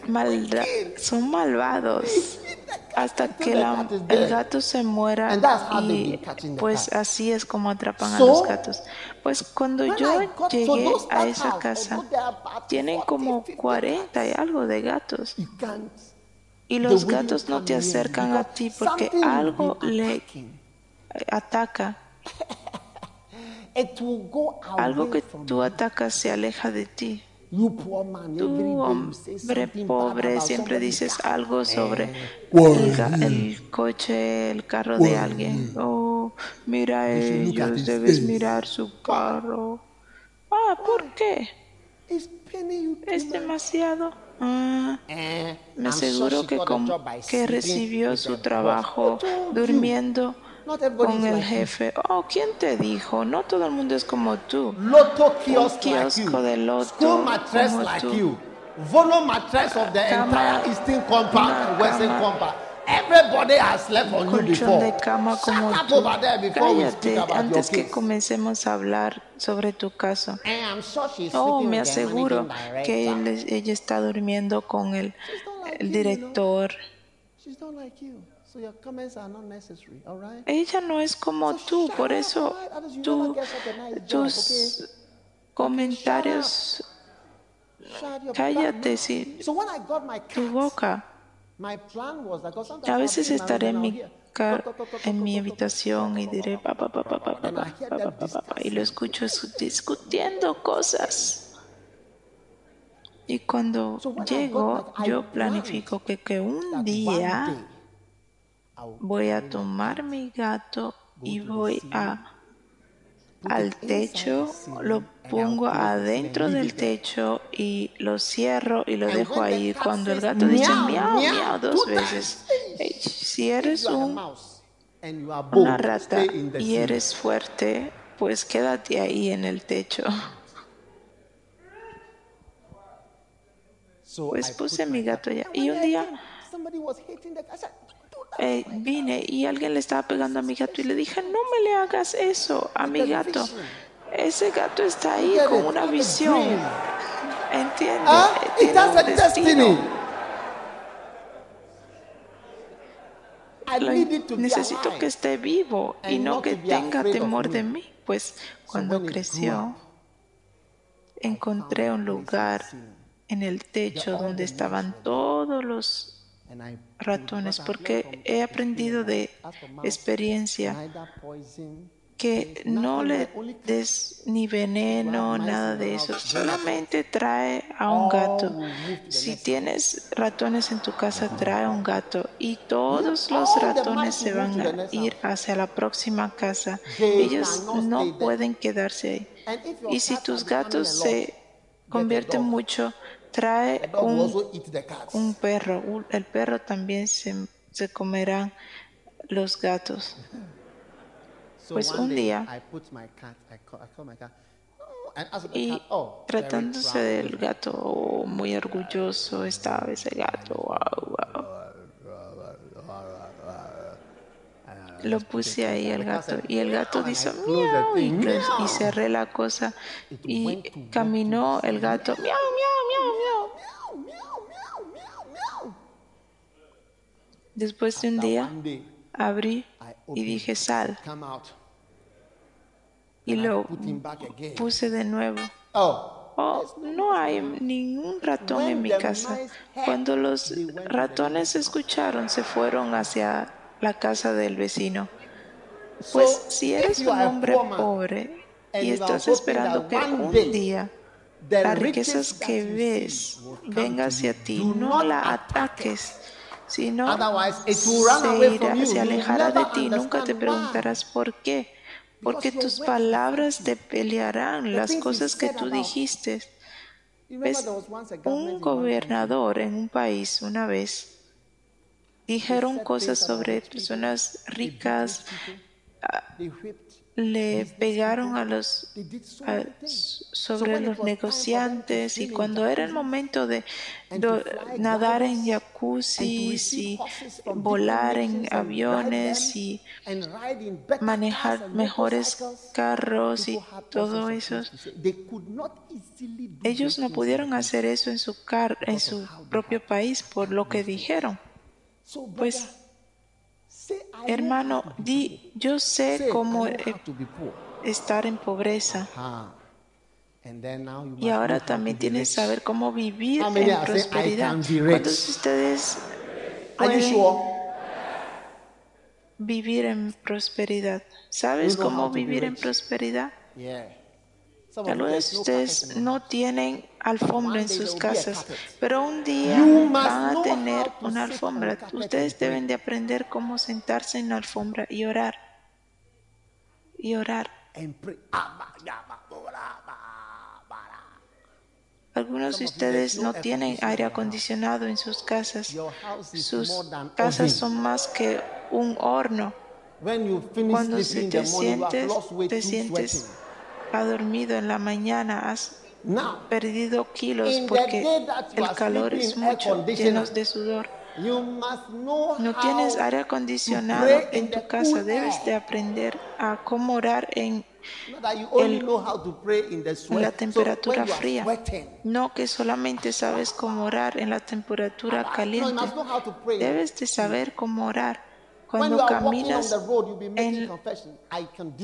Malda- son malvados. Hasta que la- el gato se muera y pues así es como atrapan a los gatos. Pues cuando yo llegué a esa casa tienen 40, como 50 40 y algo de gatos. Y los gatos no te acercan a ti porque algo le ataca, algo que tú atacas se aleja de ti. Tú, hombre pobre, siempre dices algo sobre Eh, el, ga- el coche, el carro de alguien. Oh, mira ellos, debes mirar su carro. Ah, ¿por qué? Es demasiado. Ah, me she que, by que recibió su trabajo durmiendo con el jefe. Oh, ¿quién te dijo? No todo el mundo es como tú. Like kiosco de loto School mattress como like tú. you. Volo mattress of the Cama- entire Eastern Compound una and Western cama- Compound. Everybody has slept on you colchón before. de cama como Shut up tú. over there before we speak Cállate about antes your que case. comencemos a hablar sobre tu caso. And I'm sure she's Oh, me aseguro que él ella está durmiendo con el, el director. Ella no es como So tú, por eso tú, tus comentarios, cállate si mouth. So when I got my tu boca. A veces estaré en mi, I'll hear, car- "Toc, toc, toc, en mi habitación y diré pa pa pa pa toc, pa toc." pa And pa I hear pa them pa pa pa, y lo escucho es- discutiendo cosas. Y cuando llego, yo planifico que, que un día voy a tomar mi gato y voy a al techo, lo pongo adentro del techo y lo cierro y lo dejo ahí. Cuando el gato dice miau, miau dos veces, hey, si eres un, una rata y eres fuerte, pues quédate ahí en el techo. Pues puse a mi gato allá. Y un día eh, vine y alguien le estaba pegando a mi gato y le dije, no me le hagas eso a mi gato. Ese gato está ahí con una visión. ¿Entiendes? Ah, need it to be necesito que esté vivo y no que tenga temor de mí. Pues cuando creció, encontré un lugar en el techo donde estaban todos los ratones porque he aprendido de experiencia que no le des ni veneno, nada de eso. Solamente trae a un gato. Si tienes ratones en tu casa, trae un gato. Y todos los ratones se van a ir hacia la próxima casa. Ellos no pueden quedarse ahí. Y si tus gatos a se convierten mucho, trae un, un perro. El perro también se, se comerán los gatos. Pues un día- I put my cat, I call, I call my cat, and ask the Y oh, tratándose del gato oh, muy orgulloso estaba ese gato. wow, wow. Lo puse ahí el gato y el gato dice miau y, y cerré la cosa y caminó el gato miau, miau, miau, miau. Después de un día abrí y dije sal y lo puse de nuevo. Oh, Oh, no hay ningún ratón en mi casa. Cuando los ratones escucharon, se fueron hacia la casa del vecino. Pues si eres un hombre pobre y estás esperando que un día las riquezas que ves see will come venga to hacia ti, no la ataques, sino se, irá- se alejará de ti. Nunca te preguntarás por qué. Porque tus palabras te pelearán, las cosas que tú dijiste. ¿Ves? Un gobernador en un país una vez dijeron cosas sobre personas ricas, ah, le pegaron a los a- sobre los negociantes y cuando era el momento de do- nadar en gliders jacuzzi and to receive y volar en aviones y manejar mejores carros y todo eso. Ellos no pudieron hacer eso en su car en su propio país por lo que dijeron. Pues, Hermano, di, yo sé cómo eh, estar en pobreza. Ah. Y ahora también tienes que saber cómo vivir many en are saying, "I prosperidad. can be rich"? ¿Cuántos de ustedes pueden vivir en prosperidad? ¿Sabes cómo vivir en prosperidad? De know ustedes no tienen alfombra en sus casas, pero un día van a tener una alfombra. Ustedes deben de aprender cómo sentarse en la alfombra y orar. Y orar. Algunos de ustedes no tienen aire acondicionado en sus casas. Sus casas son más que un horno. Cuando se te sientes, te sientes. Ha dormido en la mañana, has Now, perdido kilos porque el calor es mucho, llenos de sudor. you must know No tienes aire acondicionado en tu casa, debes de aprender a cómo orar en el- la temperatura fría. No que solamente sabes cómo orar en la temperatura no, you caliente. Debes de saber cómo orar. Cuando caminas en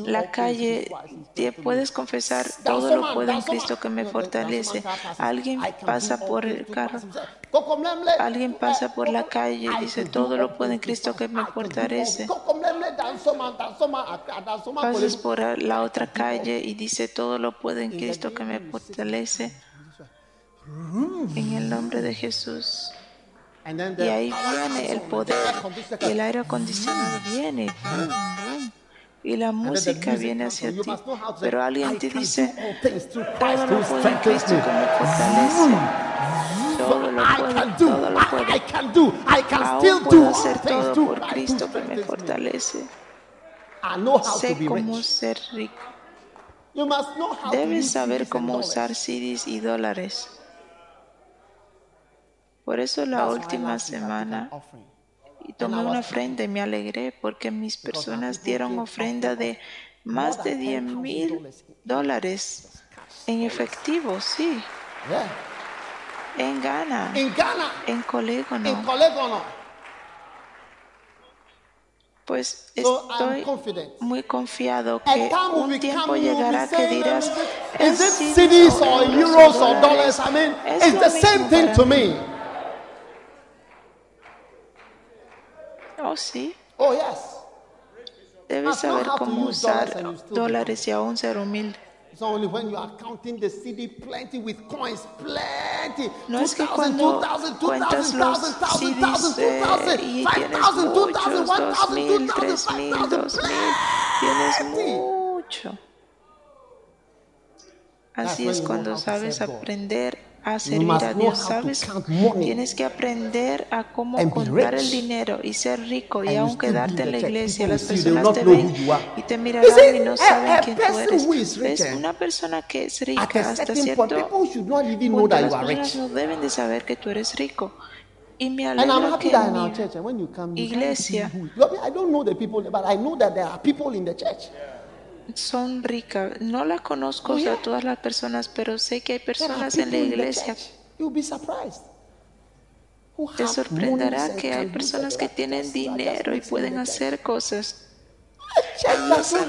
la calle, te puedes confesar, todo lo puedo en. Cristo que me fortalece. Alguien pasa por el carro, alguien eh, pasa por la calle y dice, todo do lo puedo en Cristo que me fortalece. Ah, Pasas por la otra calle y dice, todo lo puedo en Cristo que me fortalece. En el nombre de Jesús. Y ahí viene el poder y el aire acondicionado viene. Y la música viene hacia ti. Pero alguien te dice, through todo lo puedo en Cristo que me fortalece. Todo lo I puedo, can do, todo lo puedo. I can do, I can still Aún do puedo all hacer todo por Cristo que me fortalece. Sé cómo ser rico. Debes saber cómo usar CDs y dólares. Por eso la última semana y tomé una ofrenda y me alegré porque mis personas dieron ofrenda de más de 10 mil dólares en efectivo, sí, en Ghana, In Ghana, en Colégono. in Colegono. Pues estoy confident. muy confiado que un tiempo llegará que dirás, "¿Es CDs o euros o dollars? I mean, Es it's the same thing para to mí. me. Oh, sí. Oh, yes. Debes saber cómo usar dólares y aún ser humilde. It's only when you are counting the CD plenty with coins, plenty. No es que 2,000, cuando 2,000, cuentas 2,000, los 1,000, 1,000, CDs eh, 2,000, y 2,000, tienes 5,000, 2,000, muchos, 1,000, dos mil, 2,000, tres mil, 5,000, dos mil, tienes mucho. Así es cuando sabes aprender a servir a Dios, sabes, tienes que aprender a cómo contar el dinero y ser rico y aún quedarte en la iglesia. Las personas te ven y te mirarán y no a- saben a quién tú eres. eh, Una persona que es rica hasta cierto punto las personas no deben de saber que tú eres rico. Y me And I'm happy that en in our church, and when you come, you iglesia see who. I mean, I don't know the people, but I know that there are people in the church. Son ricas. No las conozco Oh, yeah. a todas las personas, pero sé que hay personas en la iglesia. church. You'll be surprised. Who Te sorprenderá que hay personas que tienen dinero y pueden hacer cosas.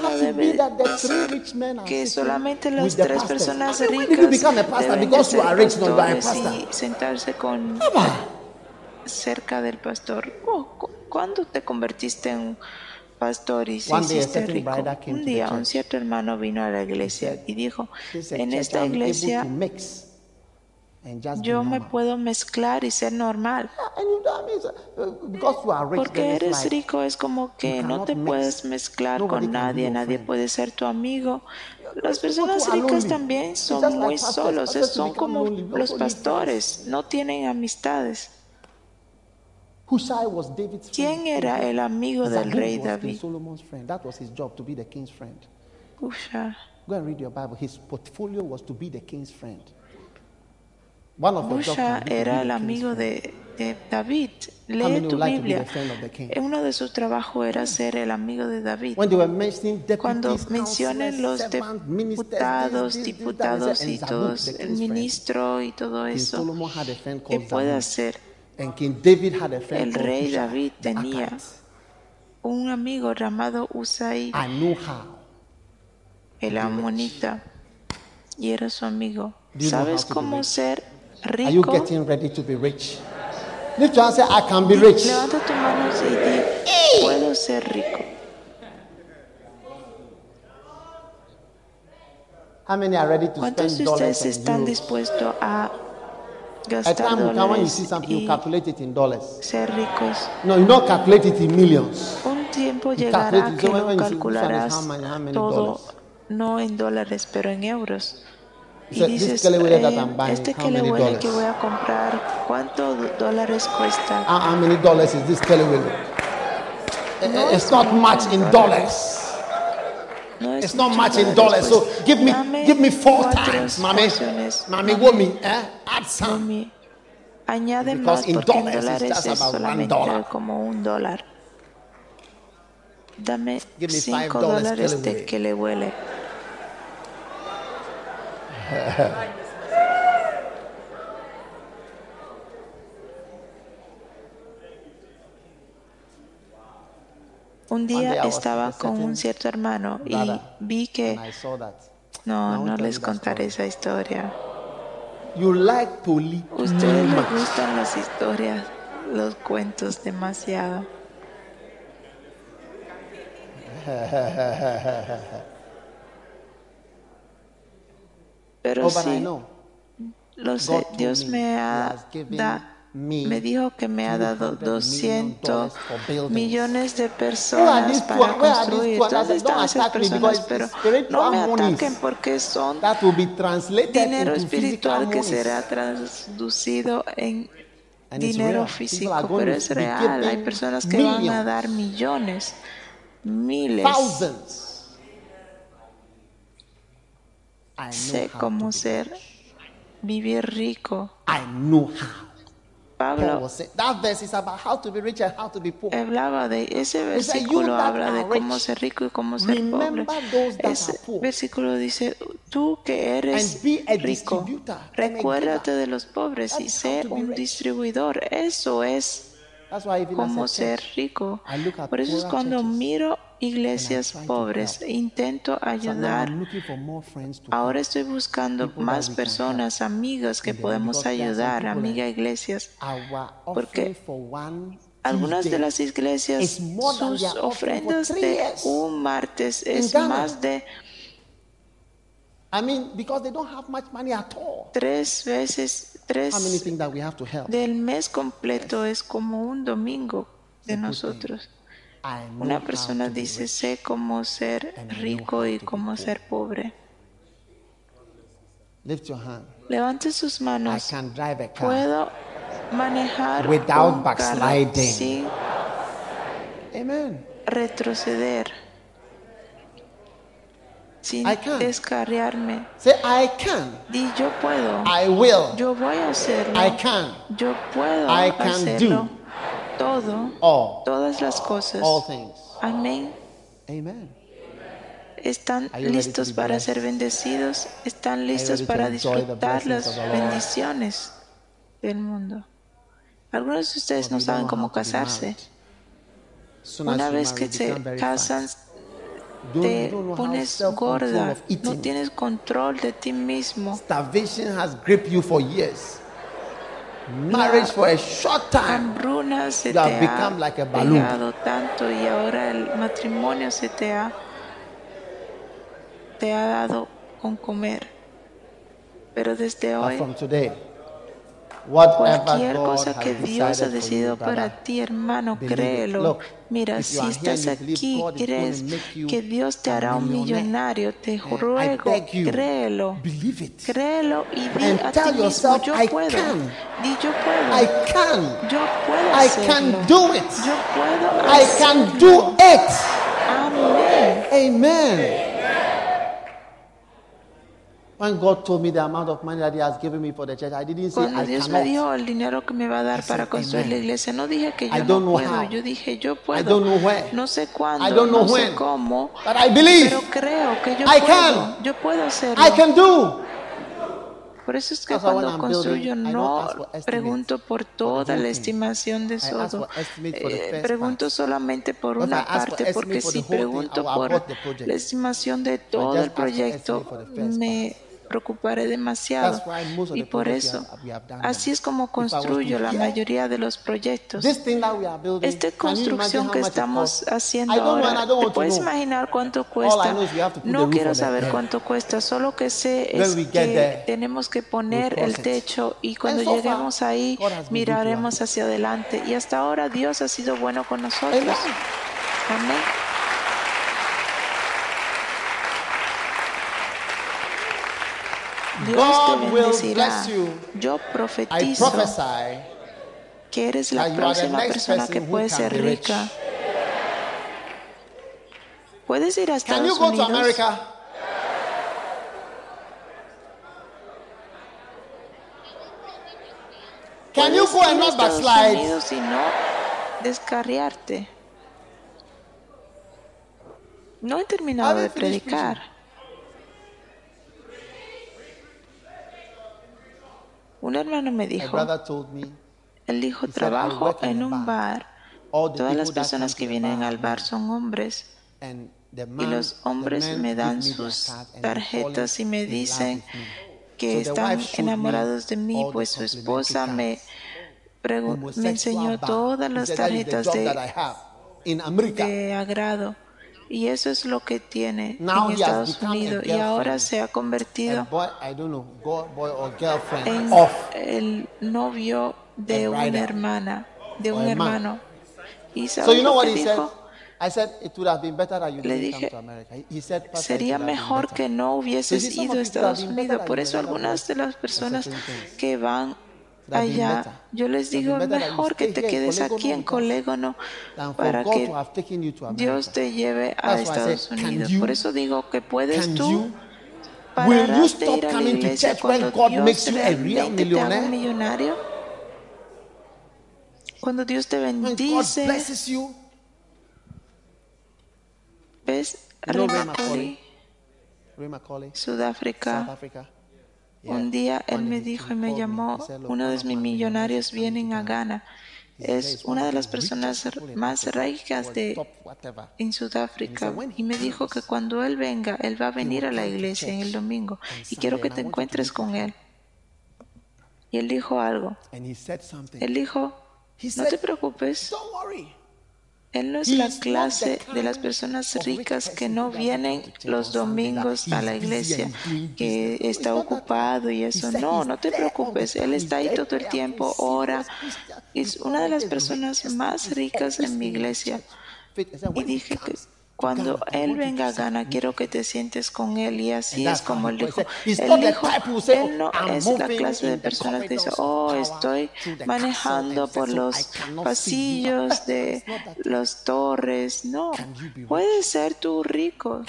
No be debe que solamente las tres personas ricas deben ser y sentarse con cerca del pastor. Oh, cu- ¿Cuándo te convertiste en pastor y hiciste rico? Un día un cierto hermano vino a la iglesia y dijo, en esta iglesia yo me puedo mezclar y ser normal. Uh, Porque eres rico es como que no te puedes mezclar con nadie, nadie puede ser tu amigo. Las personas ricas también son muy solos, son como los pastores, no tienen amistades. Hushai was David's friend. ¿Quién era el amigo del rey David? Solomon's friend. That was his job to be the king's friend. Usha. Go and read your Bible. His portfolio was to be the king's friend. One of Usha era el amigo de, de David. Lee tu like Biblia. Uno de sus trabajos era ser el amigo de David. When they were mentioning Cuando mencionen los diputados, diputados y todos, el ministro y todo eso, que called puede Zabud. hacer. And King David had a friend El rey David tenía un amigo llamado Usai, I know how. el amonita, y era su amigo. ¿Sabes cómo ser Are you rico? getting ready to be rich? Lift your hand and say, I can be rich. Levanta tu mano y di, puedo ser rico. How many are ready to ¿Cuántos de ustedes están dispuestos a A gastar time will come when you see something, you calculate it in dollars. ser ricos? No, you don't calculate it in millions. Un tiempo You llegará que is calcularás how many- how many todo, dollars? no en dólares, pero en euros. Y So dices, kelewele eh, este how many kelewele que dollars? voy a comprar, ¿cuánto do- dólares cuesta? How, how many dollars is this Kelly No It's es not mucho much in dollars. No It's not much in dollars. So pues, give me, give me four times, Mommy, mami, woman, eh? Add some. mami. Añade Because más in porque en dollars it's dólares es solamente dollar. como un dólar. Dame Give me five cinco dollars dólares de que le huele. Un día estaba con un cierto hermano y vi que No, no les contaré esa historia. You like to live too Ustedes les gustan las historias, los cuentos demasiado. Pero Oh, sí, lo sé, Dios me ha has given da- me dijo que me ha dado 200 million 200 dollars for buildings. millones de personas para construir. said, están "Don't esas personas? Pero no me ataquen porque son dinero espiritual que será traducido en dinero físico, pero es real. Hay personas que van a dar millones, miles. Sé cómo ser, vivir rico. I know how. Pablo was saying that verse is about how to be rich and how to be poor. hablaba de ese versículo "You that habla de cómo ser rico y cómo ser pobre. Ese versículo dice, tú que eres rico, recuérdate de los pobres y sé un distribuidor. Eso es cómo ser rico. Por eso es cuando miro iglesias pobres, help. intento ayudar. Ahora estoy buscando más personas, amigas que podemos ayudar, amiga iglesias. Porque Algunas de las iglesias, sus ofrendas de un martes es más de I mean, because they don't have much money at all. tres veces, tres How many think that we have to help? del mes completo es como un domingo de nosotros. Una persona dice, sé cómo ser rico y cómo poor." ser pobre. Lift your hand. Levante sus I manos. can drive a car. Puedo manejar Without un carro backsliding. sin Amen. retroceder, sin I can. descarriarme. Say, I can. Di yo puedo, I will. yo voy a hacerlo, I can. yo puedo I can hacerlo. do. Todo, All. todas las cosas. All things. Amén. Amen. Están listos para ser bendecidos, están listos para disfrutar las bendiciones del mundo. Algunos de ustedes no saben cómo casarse. Una vez que se casan, te pones gorda, no tienes control de ti mismo. Starvation has gripped you for years. Marriage for a short time. Hambruna se You te have ha become like a balloon. tanto y ahora el matrimonio se te ha te ha dado con comer. Pero desde But hoy from today, Cualquier cosa que Dios ha decidido para ti, hermano, créelo. Mira, si estás aquí, crees que Dios te hará un millonario, te ruego, créelo. Créelo y di a ti mismo, yo "I puedo. can. Di, yo puedo. Yo puedo hacerlo. can do it. Yo puedo I can hacerlo. do it. Amén. Amen. When God told me the amount of money that He has given me for the church, I didn't say Cuando I Dios me dio el dinero que me va a dar I para construir la iglesia, no dije que I yo don't no know puedo, how. yo dije yo puedo. don't know where. No sé cuándo, I don't know no when. sé cómo, But I believe pero creo que yo I puedo. can. Yo puedo hacerlo. I can do. Por eso es que That's why when cuando I'm construyo building, I don't no ask for estimates pregunto por toda la estimación de ask todo. for estimate for the Eh, first pregunto part. solamente por But I una ask for parte, estimate porque for si the whole thing, pregunto I por abort the project. la estimación de todo just el ask for proyecto, estimate for the first me preocuparé demasiado. Y por eso, así es como construyo la mayoría de los proyectos. Esta construcción que estamos haciendo ahora, ¿te puedes imaginar cuánto cuesta? No quiero saber cuánto cuesta, solo que sé es que tenemos que poner el techo y cuando lleguemos ahí miraremos hacia adelante. Y hasta ahora Dios ha sido bueno con nosotros. Amén. Dios te bendecirá. Yo profetizo que eres la próxima persona que puede ser rica. ¿Puedes ir a Estados Unidos? Can you Puedes go and not backslide? Y no descarriarte. No he terminado de predicar. Un hermano me dijo, él dijo, he said, "I trabajo en un bar. Todas las personas que vienen al bar son hombres. Y los hombres me dan sus tarjetas y me dicen que están enamorados de mí, pues su esposa me, me enseñó todas las said, "That is the tarjetas de, de agrado. Y eso es lo que tiene Now en he has Estados become a Unidos. Y ahora girlfriend. se ha convertido boy, I don't know, go- boy or girlfriend en of el novio de A una hermana, de Or un a man. hermano. ¿Y So sabes you know lo what que he said? dijo? I said it would have been better that you Le didn't come dije, to America. He- He said, "Pastor, it Sería would have been mejor better." que no hubieses ido a Estados Unidos. Por eso algunas de las personas que van allá, yo les digo, mejor que te quedes aquí en Colégono para que. Dios te lleve a Estados Unidos. Por eso digo que puedes tú parar de stop ir a la iglesia church when cuando God Dios makes you a real realmente te haga un millionaire? millonario. Cuando Dios te bendice, ves Ray Macaulay? Sudáfrica. Un día él One me dijo y me llamó, He said, "Look, uno one de of mis my millonarios vienen a Ghana." Es "He's una one de of las the personas más ricas de en Sudáfrica And he said, "When y me dijo que cuando él venga, él va a venir a la iglesia en el domingo y quiero que te encuentres con él. Y él dijo algo. Él dijo, no te preocupes, Don't worry. Él no es la clase de las personas ricas que no vienen los domingos a la iglesia, que está ocupado y eso. No, no te preocupes, él está ahí todo el tiempo, ora. Es una de las personas más ricas en mi iglesia. Y dije que cuando él venga a Ghana, quiero que te sientes con él. Y así es como él was. dijo. He's Él no "Oh, I'm es la clase de personas que dice, oh, estoy manejando por los I cannot see you." pasillos de las torres. No, puedes ser tú rico.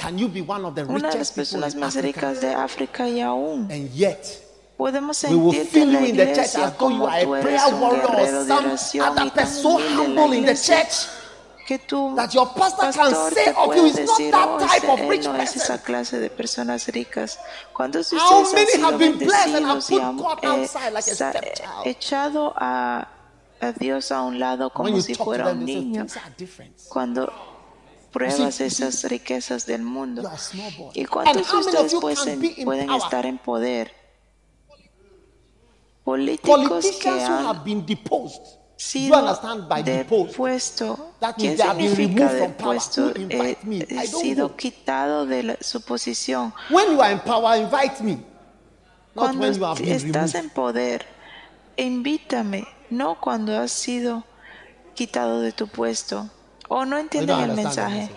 Una de las personas más ricas de África y aún podemos sentirte en la iglesia como tú eres un guerrero de oración y tan humilde en la humble in the iglesia church que tú that your pastor can pastor say te of you puede is not that oh, type of él rich no es esa clase de personas ricas. ¿Cuántos de How ustedes han many sido have been blessed and have put God eh, outside like a stepchild? echado a, a Dios a un lado When como you si fuera them, un say niño? Cuando pruebas you esas riquezas del mundo. You. ¿Y cuántos de many ustedes you pueden, can pueden estar en poder? Políticos que han sido depuesto. ¿Qué significa depuesto? He don't sido quitado de la- su posición. When you are in power, invite me. Not Cuando when you have been estás en poder, invítame, no cuando has sido quitado de tu puesto. O no entienden el mensaje.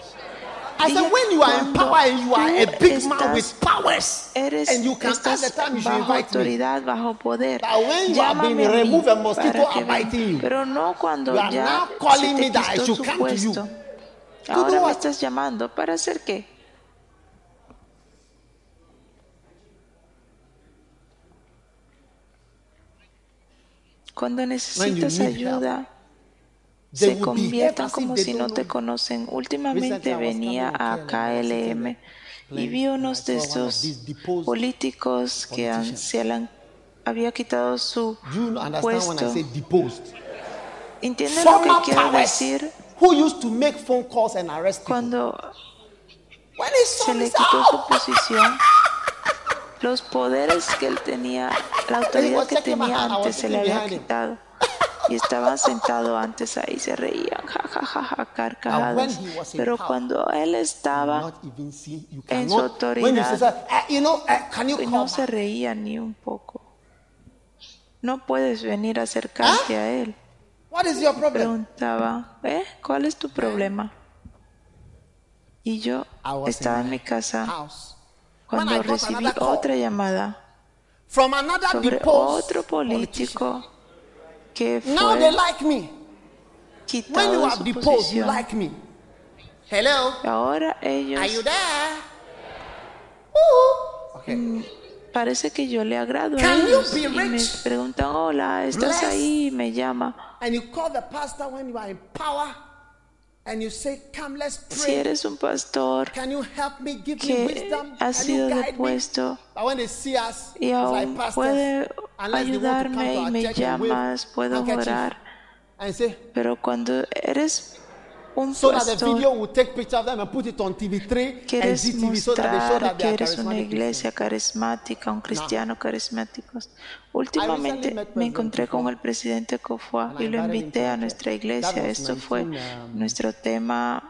I said, when you are in power and you are a big man with powers, Eres, and you can at estás the time you should invite me. autoridad, bajo poder. That when you have Llámame been a mí removed, a mosquito para que are venga. biting you. Pero no cuando You are ya now calling me that I should come to you. Ahora me estás llamando para hacer qué? Cuando necesitas ayuda, se conviertan como si no te conocen. Últimamente venía a KLM, y vi unos de estos políticos que han- se le han- había quitado su puesto. ¿Entienden lo que quiero decir? who used to make phone calls and arrest people. Cuando se le quitó su posición, los poderes que él tenía, la autoridad que tenía antes se le había quitado. Y estaban sentados antes ahí, se reían, ja, ja, ja, ja, carcajadas. Pero cuando él estaba en su autoridad, "Eh, eh, call no se back?" reía ni un poco. No puedes venir a acercarte a él. Preguntaba, ¿eh? ¿Cuál es tu problema? Y yo estaba en mi casa cuando recibí otra llamada sobre otro politician. Político que Now they fue like me. When you are deposed, you like me. Hello, Ahora ellos are you there? Okay. parece que yo le agrado a Can ellos y me preguntan, hola, ¿estás ahí? Y me llama. And you call the pastor when you are in power, Si eres un pastor Can you help me? Give me que wisdom. ha sido guide me?" depuesto y aún puede ayudarme y me llamas, puedo orar. Pero cuando eres un so that the pastor video will take picture of them and put it on TV3 and Quieres mostrar que eres una iglesia carismática, un cristiano carismático. Últimamente me encontré con el presidente I y lo invité a nuestra iglesia. Esto fue 19, um, nuestro tema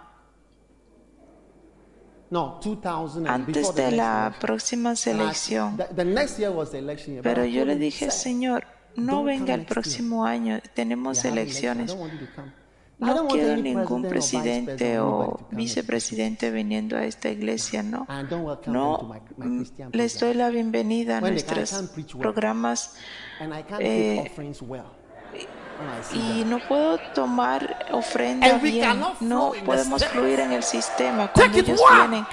No, 2000 and before antes de la próxima selección. Pero yo le dije, "Sir, Señor, no venga el próximo año, tenemos elecciones. Don't want you to come." I No quiero ningún presidente o vicepresidente viniendo a esta iglesia, no. Welcome No, mm, Christian les doy la bienvenida a nuestros programas And I can't eh, y no puedo tomar ofrenda And we bien. No flow in the podemos fluir en el sistema cuando ellos vienen.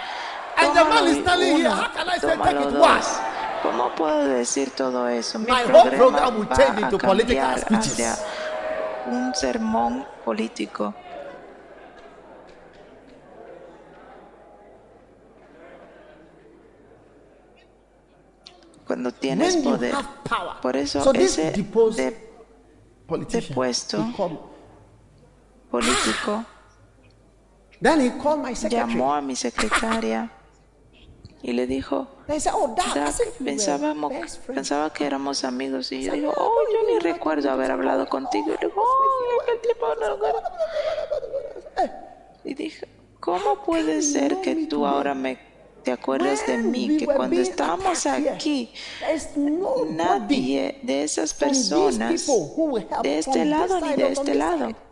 Tómalo uno, tómalo dos. ¿Cómo puedo decir todo eso? Mi programa va a into political cambiar hacia un sermón político. Cuando tienes poder. Por eso so ese depuesto. político then he called my secretary. llamó a mi secretaria y le dijo, oh, Doc, I "Doc, said, we were pensábamos, best friends. pensaba que éramos amigos y yo digo, oh, yo ni recuerdo haber hablado contigo. Y digo, oh, aquel tipo no recuerdo". Y dije, ¿cómo puede ser que tú ahora me te acuerdas de mí? Que cuando estábamos aquí, nadie de esas personas de este lado ni de este lado. side. As for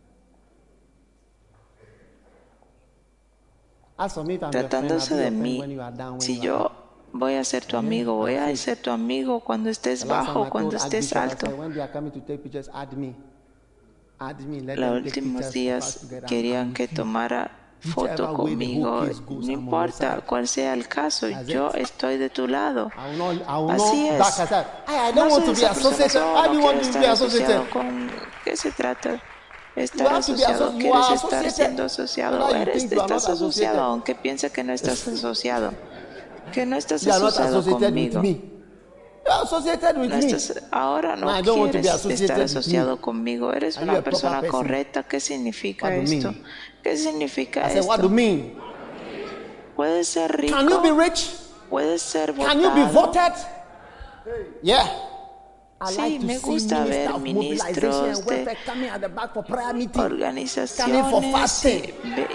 me, if I'm your friend, I'll be tratándose de mí, si yo voy a ser tu amigo, voy a ser tu amigo cuando estés bajo, cuando estés alto. Los últimos días querían que tomara foto conmigo, no importa cuál sea el caso, yo estoy de tu lado. Así es. No soy esa persona, associated. "Oh, I no quiero estar asociado con... ¿Qué se trata? Estar asociado, quieres estar siendo asociado, eres, estás asociado, aunque piense que no estás asociado, que no estás asociado conmigo. No estás, ahora no be quieres estar asociado conmigo. Eres una persona person? correcta. ¿Qué significa esto? ¿Qué significa esto? Puedes ser rico, puedes ser Can you be votado. voted? Yeah. Sí, me gusta ver ministros de organizaciones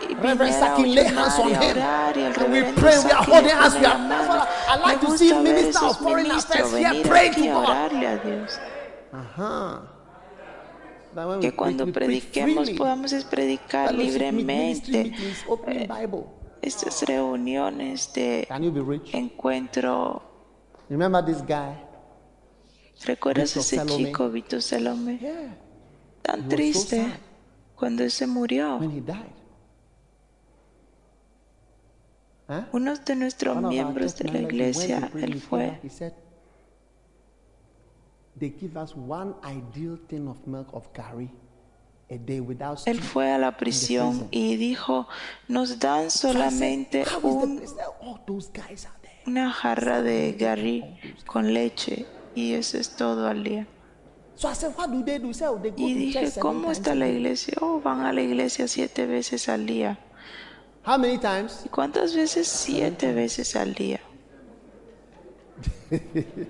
y viniera a orar y el reverendo are, la mano. Me to see gusta ver esos ministros venir praying aquí a orarle a Dios. We Que cuando prediquemos podamos predicar libremente. Bible. Estas reuniones de encuentro. Remember this guy? ¿Recuerdas Vito ese Salome? chico, Vito Salome? Yeah. Tan so triste cuando se murió. Huh? Uno de nuestros One miembros de la iglesia, él fue. Él fue a la prisión y dijo, nos dan solamente una jarra de garri con leche y eso es todo al día. Oh, Y dije, ¿cómo está la day." iglesia? Oh, van a la iglesia siete veces al día. How many times? ¿Y cuántas veces? Siete veces al día.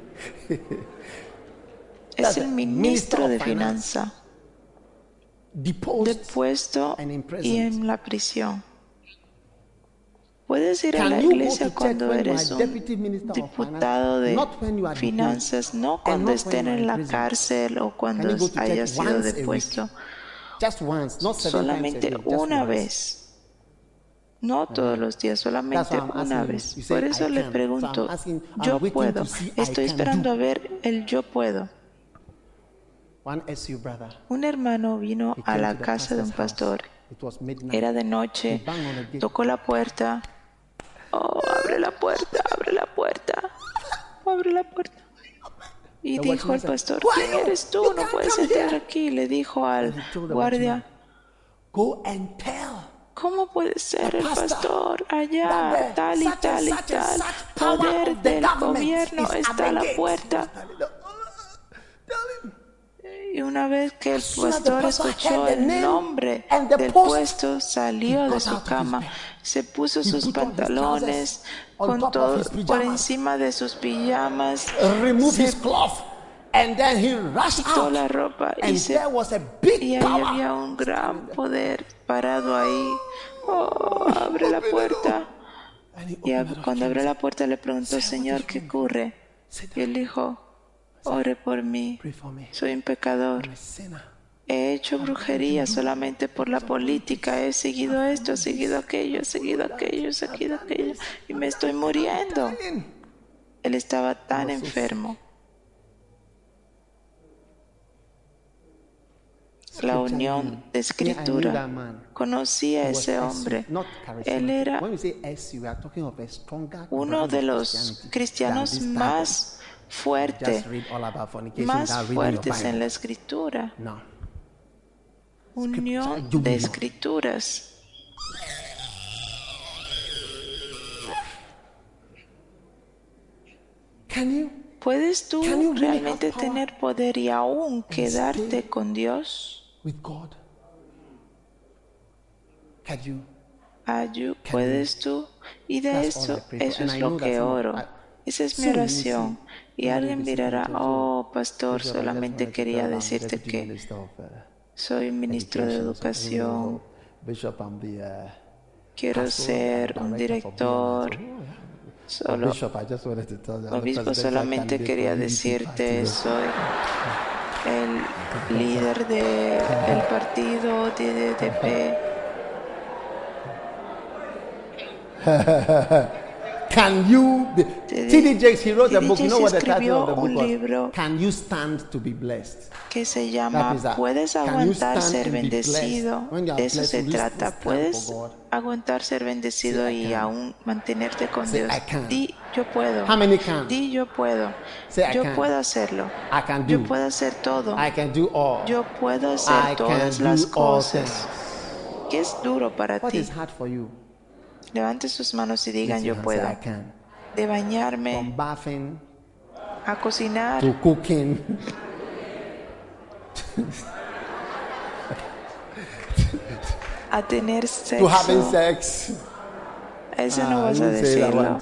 Es el ministro de. Finanza, depuesto y en la prisión. Puedes ir a la iglesia cuando eres un diputado de finanzas, no and cuando estén en la cárcel o cuando Can you go to haya church sido depuesto. Solamente una vez. No todos los días, solamente una vez. Por "I eso le can." So pregunto, yo puedo. Estoy esperando do. a ver el yo puedo. Un hermano vino a la casa de un pastor. Era de noche, tocó la puerta. Oh, abre la puerta, abre la puerta. Abre la puerta. Y dijo said, pastor, "Who are ¿quién eres tú? No puedes entrar here." aquí. Le dijo al guardia, Go and tell ¿cómo puede ser el pastor allá, tal y tal y tal? Poder del gobierno está a la gate." puerta. Y una vez que el pastor escuchó el nombre del puesto, salió de su cama. Se puso sus pantalones con todo his por encima de sus pijamas, se And then he rushed quitó out. la ropa y se y ahí había un gran poder parado ahí. Oh, abre la puerta. Y cuando abrió la puerta le preguntó, Señor, ¿qué ocurre? Y él dijo, ore por mí, soy un pecador. He hecho brujería solamente por la política, he seguido esto, he seguido aquello, he seguido aquello, he seguido aquello, y me estoy muriendo. Él estaba tan enfermo. La unión de escritura. Conocí a ese hombre. Él era uno de los cristianos más fuertes, más fuertes en la escritura. Unión de escrituras. ¿Puedes tú realmente tener poder y aún quedarte con Dios? Ayu, ¿puedes tú? Y de eso, eso es lo que oro. Esa es mi oración. Y alguien dirá, oh, pastor, I just solamente quería decirte que soy ministro de educación, quiero ser un director. Solo, obispo, presidential solamente quería decirte, soy el líder del partido DDP. Can you? T.D. Jakes, he wrote a book. You know what the title of the book was? Can you stand to be blessed? que se llama. Puedes Can you aguantar stand ser bendecido. De eso se trata. Puedes aguantar ser bendecido y aún mantenerte con Dios. Di yo puedo. How many can? Di yo puedo. Yo can. puedo hacerlo. I can Yo do. puedo hacer todo. I can do all. Yo puedo I hacer can todas do las all cosas. ¿Qué es duro para ti? Is hard for you? Levante sus manos y digan yo puedo. De bañarme, bathing a cocinar, to cooking. a tener to having sexo. sex. Eso Ah, no vas you a decirlo.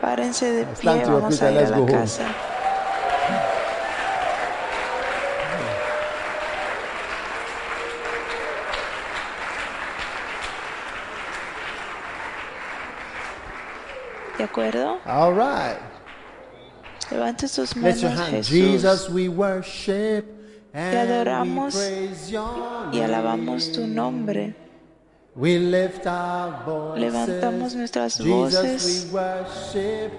Párense de pie, vamos a ir a la home. ¿De acuerdo? All right. Levante sus Lift your manos, hand. Jesús. Jesus, we worship and we adoramos y alabamos tu nombre. We lift our voices. Levantamos nuestras Jesus, voces. we worship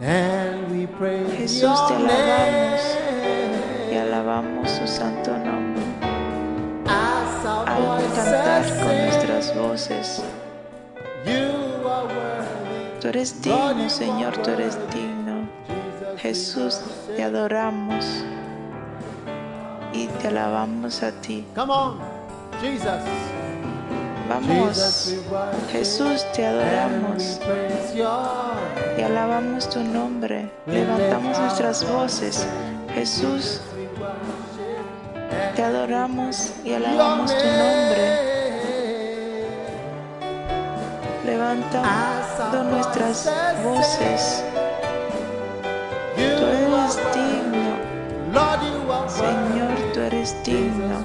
and we praise Jesús, te alabamos name. y alabamos su santo nombre. Al cantar con nuestras voces. you are. Tú eres digno, Señor, tú eres digno. Jesús, te adoramos y te alabamos a ti. Vamos, Jesús, te adoramos y alabamos tu nombre. Levantamos nuestras voces. Jesús, te adoramos y alabamos tu nombre. Levantando nuestras voces. Tú eres digno, Señor, tú eres digno.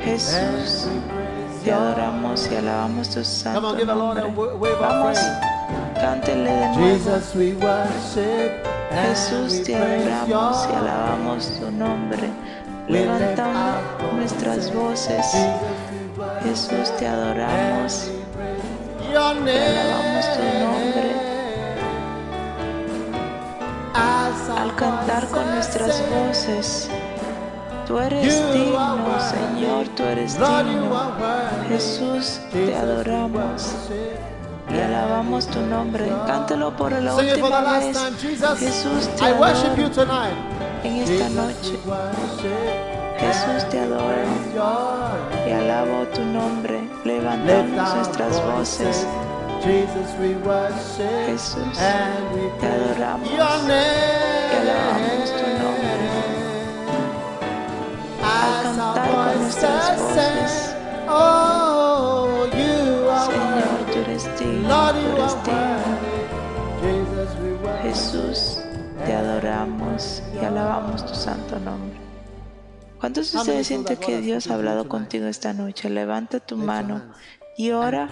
Jesús, te adoramos y alabamos tu santo nombre. Vamos, cántele de nuevo. Jesús, te adoramos y alabamos tu nombre. Our nuestras voces. Jesús, te adoramos alabamos tu nombre. Al cantar con nuestras voces. Tú eres digno. Señor, tú eres digno. Jesús, te adoramos y alabamos tu nombre. Cántalo por la última vez. Jesús, te I worship you adoro tonight. en esta noche. Jesús, te adoro y alabo tu nombre. Levantamos nuestras voces. Jesús, te adoramos y alabamos tu nombre. As cantar con nuestras voces. Oh, Señor, tú eres digno, tú eres digno. Jesús, te adoramos y alabamos tu santo nombre. ¿Cuántos de ustedes sienten que Dios ha hablado contigo esta noche? Levanta tu mano y ora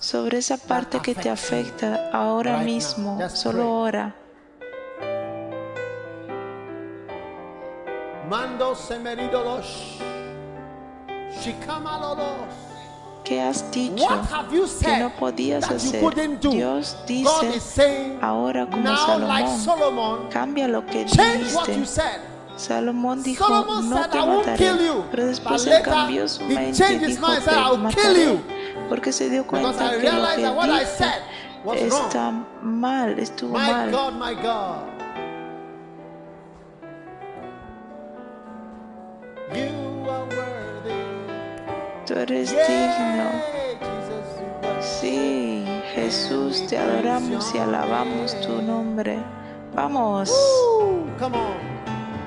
sobre esa parte que te afecta ahora mismo. Solo ora. Mando semeridolos. Shikamalolos. ¿Qué has dicho que no podías hacer? Dios dice ahora como Salomón, cambia lo que dijiste. Salomón dijo, Solomon no te mataré. Pero después él cambió su mente y dijo, te said, "I'll kill mataré. you." Porque se dio cuenta que lo que dijo está mal, estuvo My mal. God, my God. You are worthy. Tú eres digno. Jesus, Sí, Jesús, te adoramos y alabamos tu nombre. Vamos, Woo, Come on.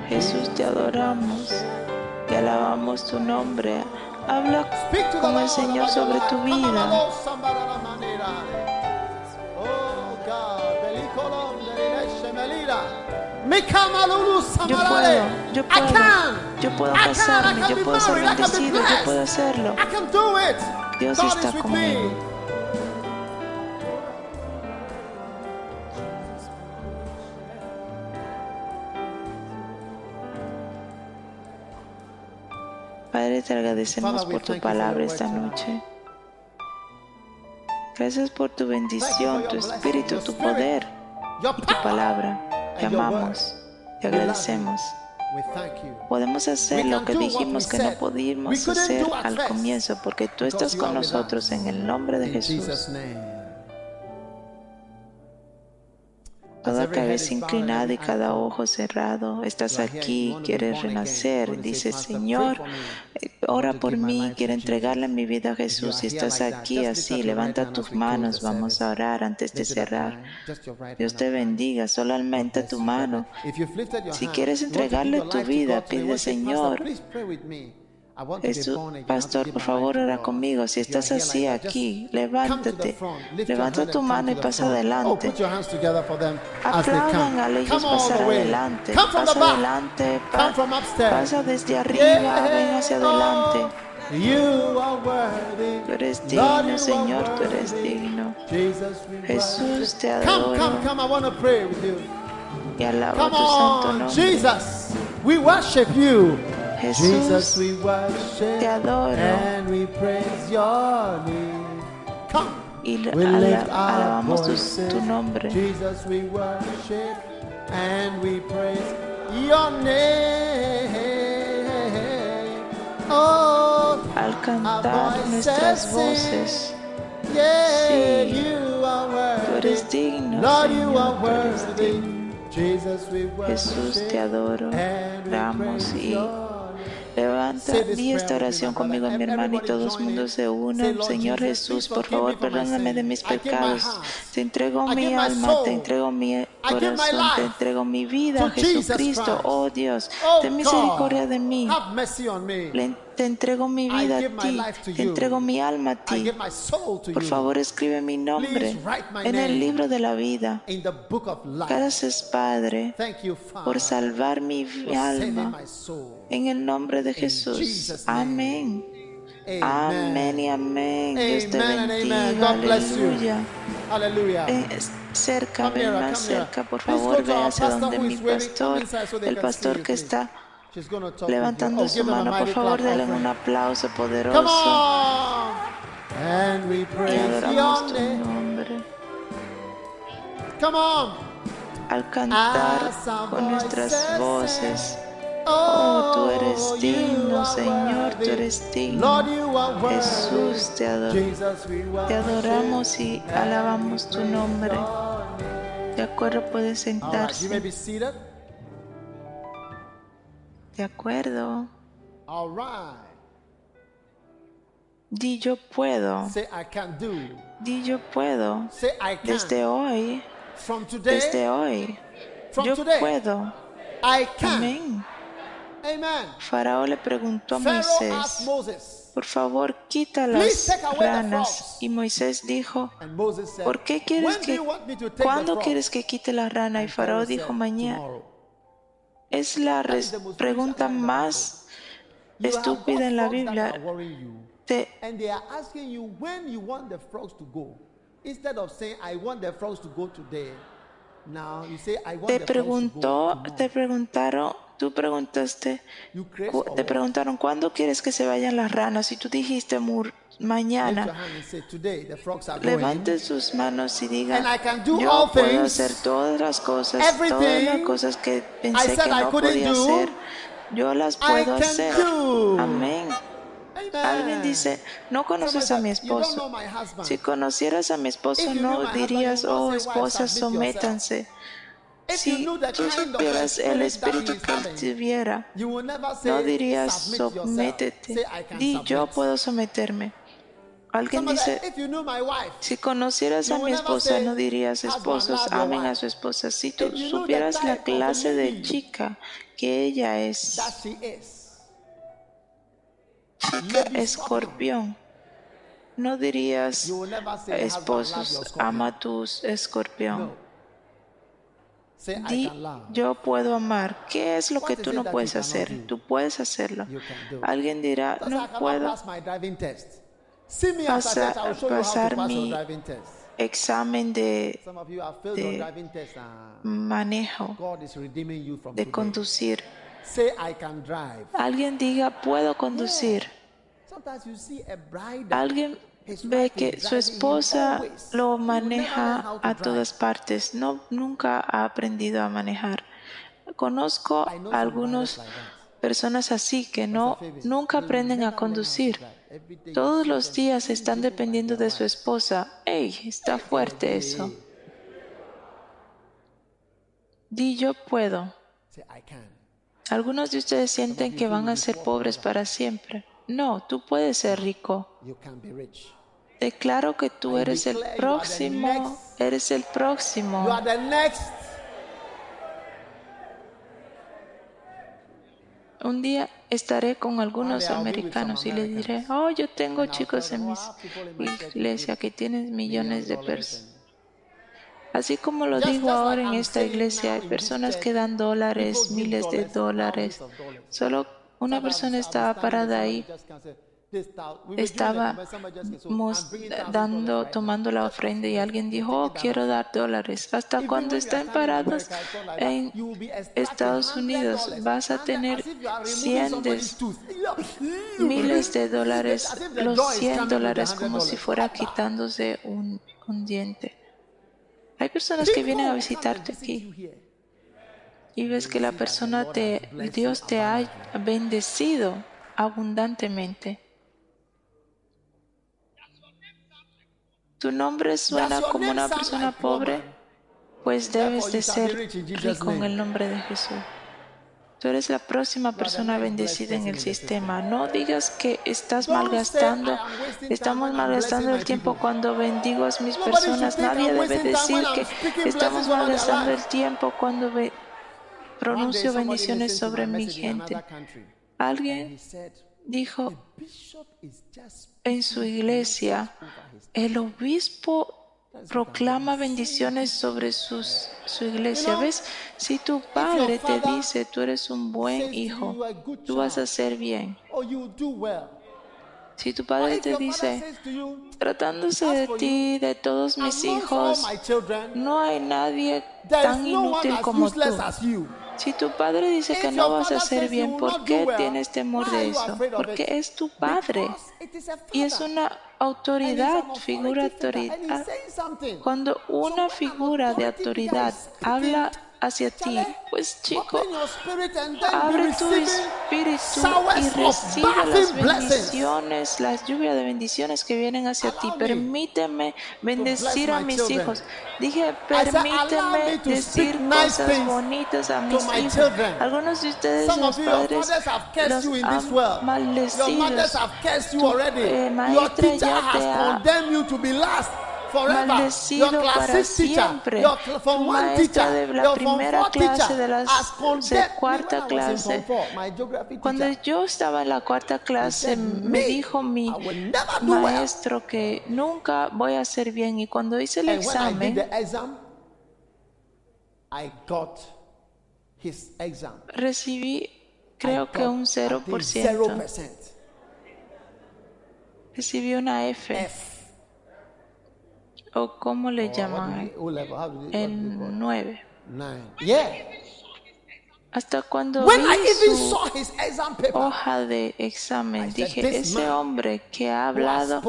Jesús, te adoramos y alabamos tu nombre. Habla con el Señor sobre tu vida. Yo puedo, yo puedo, yo puedo casarme, yo puedo ser bendecido, yo puedo hacerlo. Dios está conmigo. Padre, te agradecemos por tu palabra esta noche. Gracias por tu bendición, tu espíritu, tu poder y tu palabra. Te amamos, te agradecemos. Podemos hacer lo que dijimos que no couldn't hacer al comienzo porque tú estás con nosotros en el nombre de Jesús. Toda cabeza inclinada y cada ojo cerrado, estás aquí, quieres renacer, dices, "Pastor, pray Señor, eh, ora por mí, quiero entregarle Jesus." mi vida a Jesús. Si estás aquí así, levanta tus manos, vamos a orar antes de cerrar. Dios te bendiga, solamente tu mano. Si quieres entregarle tu vida, pide, want to say, "Pastor, Señor, Jesús, pastor, por favor, ora God." conmigo. Si estás así aquí, levántate. Levanta tu mano y pasa. Oh, adelante. Aplaudan a ellos pasar adelante. Pasa adelante. pasa desde arriba. Ven hacia adelante. You are worthy. Tú eres digno, Señor. Tú eres digno. Jesús, te Come, come, adoro come. I want to pray with you. y alabo tu santo nombre. Jesus. We worship you. Jesus, Jesús, we worship te adoro. and we praise your name. Come. y alabamos tu, tu nombre. Jesus, we worship and we praise your name. Oh, Al cantar nuestras voces, yeah, Sí. you are tú eres digno, Lord, you Señor. are Tú eres digno. Jesus, we Jesús, te worship adoro. Damos y. Levanta, di esta oración conmigo, mi hermano, y todos join mundo se unan. Señor Jesús, por favor, perdóname de mis pecados. Te entrego mi alma, te entrego mi corazón, te entrego mi vida, Jesucristo. Oh Dios, Oh, ten misericordia de mí. Te entrego mi vida a ti, te entrego mi alma a ti. Por favor, escribe mi nombre en el libro de la vida. Gracias, Padre, por salvar mi alma. En el nombre de Jesús. Amén. Amén y amén. Dios te bendiga. Aleluya. Hallelujah. Eh, cerca, ven más cerca, por favor, ve hacia donde mi pastor, el pastor que está Levantando. Oh, su mano. Por favor, denle un aplauso poderoso on. And we y adoramos tu nombre. Come on. Al cantar con nuestras voces. Oh, tú eres digno, Señor, tú eres digno. Jesús, te we Te adoramos y alabamos tu nombre. De acuerdo, puede All right, you may sentarse. De acuerdo. All right. Di yo puedo. Say I can do. Di yo puedo. Say I can. Desde hoy. From today, Desde hoy. from Yo today, puedo. I can. Amén. Amen. Faraón le preguntó a Moisés. Moses, por favor, quita las ranas. Y Moisés dijo, And Moses said, ¿por qué quieres que, cuándo quieres que quite la rana? Y Faraón dijo, mañana. Es la pregunta más estúpida en la Biblia. Te, and they are asking you when you want the frogs to go. Instead of saying, I want the frogs to go today, now you say, I want te the frogs preguntó, te preguntaron, tú preguntaste, te preguntaron, ¿cuándo quieres que se vayan las ranas? Y tú dijiste, "Mur- Lift your mañana. Levante sus manos y diga, yo puedo hacer todas las cosas, todas las cosas que pensé que no podía hacer, yo las puedo hacer. Amén. Alguien dice, no conoces a mi Somebody said, "You don't know esposo. my husband." Si conocieras a mi esposo, no dirías, oh not say, "Wife, esposas, submit yourself." sométanse. Si tú supieras el espíritu que tuviera, no dirías, sométete. Say, "I can Di, yo submit." puedo someterme. Alguien dice, Si conocieras a mi esposa, no dirías "Husband, esposos, amen a wife." su esposa. Si tú supieras la clase de chica que ella es, chica escorpión, no dirías You will never say, "Husband, love your esposos, scorpion." ama a tu escorpión. Di, yo puedo amar. ¿Qué es lo que tú no puedes hacer? Tú puedes hacerlo. Alguien dirá, no puedo Pasar- pasar mi- examen de de- manejo, de conducir. Say, I can drive. Alguien diga, puedo conducir. Alguien ve que su esposa lo maneja a todas partes. No, nunca ha aprendido a manejar. Conozco some algunas personas así que no, nunca aprenden a conducir. Todos los días están dependiendo de su esposa. ¡Ey! Está fuerte eso. Di yo puedo. Algunos de ustedes sienten que van a ser pobres para siempre. No, tú puedes ser rico. Declaro que tú eres el próximo, eres el próximo. Un día estaré con algunos americanos y les diré, oh, yo tengo chicos en them, mis "Oh, I have people in my church who iglesia que tienen millones de personas. Así como lo digo ahora en esta iglesia, hay personas que dan dólares, miles de dólares. Solo una persona estaba parada ahí, estaba conference, somebody just can say, "So, mos- I'm bringing thousand dando, dollars right tomando now." la ofrenda y alguien dijo, oh, quiero dar dólares. Hasta cuando estén parados en Estados Unidos, $100, vas a 100, tener as if you are removing 100 somebody's de- tooth. miles de dólares, if the los door is 100 coming with the dólares como si $100. fuera quitándose un, un diente. Hay personas que vienen a visitarte aquí y ves que la persona te, Dios te ha bendecido abundantemente. Tu nombre suena como una persona pobre, pues debes de ser rico en el nombre de Jesús. Tú eres la próxima persona next bendecida en el sistema. No digas que estás malgastando. say, "I am wasting time Estamos malgastando el tiempo people". cuando bendigo a mis personas. Nadie debe decir que estamos malgastando el tiempo cuando pronuncio bendiciones sobre mi gente. Alguien dijo "The bishop is just en su iglesia, el obispo proclama bendiciones sobre sus, su iglesia. ¿Ves? Si tu padre te dice, tú eres un buen hijo, tú vas a hacer bien. Si tu padre te dice, tratándose de ti, de todos mis hijos, no hay nadie tan inútil como tú. Si tu padre dice que no vas a hacer bien, ¿por qué tienes temor de eso? Porque es tu padre y es una autoridad, figura autoridad. Cuando una figura de autoridad habla hacia ti, pues chico, abre tu espíritu y recibe las bendiciones, las lluvias de bendiciones que vienen hacia ti. Permíteme bendecir a mis hijos. Dije, permíteme decir cosas bonitas a mis hijos. Algunos de ustedes, Some los of you, your padres, fathers have cursed los you in this han world. Your mothers maldecido. have cursed you Tu, already. eh, maestra ya te ha- maldecido para siempre. Tu maestra de la primera clase, de la cuarta clase. Cuando yo estaba en la cuarta clase, me "Me, dijo mi I will never do well." maestro que nunca voy a hacer bien. Y cuando hice el examen, the exam, I got his exam. recibí I creo que un I think, 0%. 0%. Recibí una F. ¿O cómo le llaman? it? 9. Nine. Yeah. Hasta cuando When vi I even su paper, hoja de examen, dije, "This ese hombre que ha hablado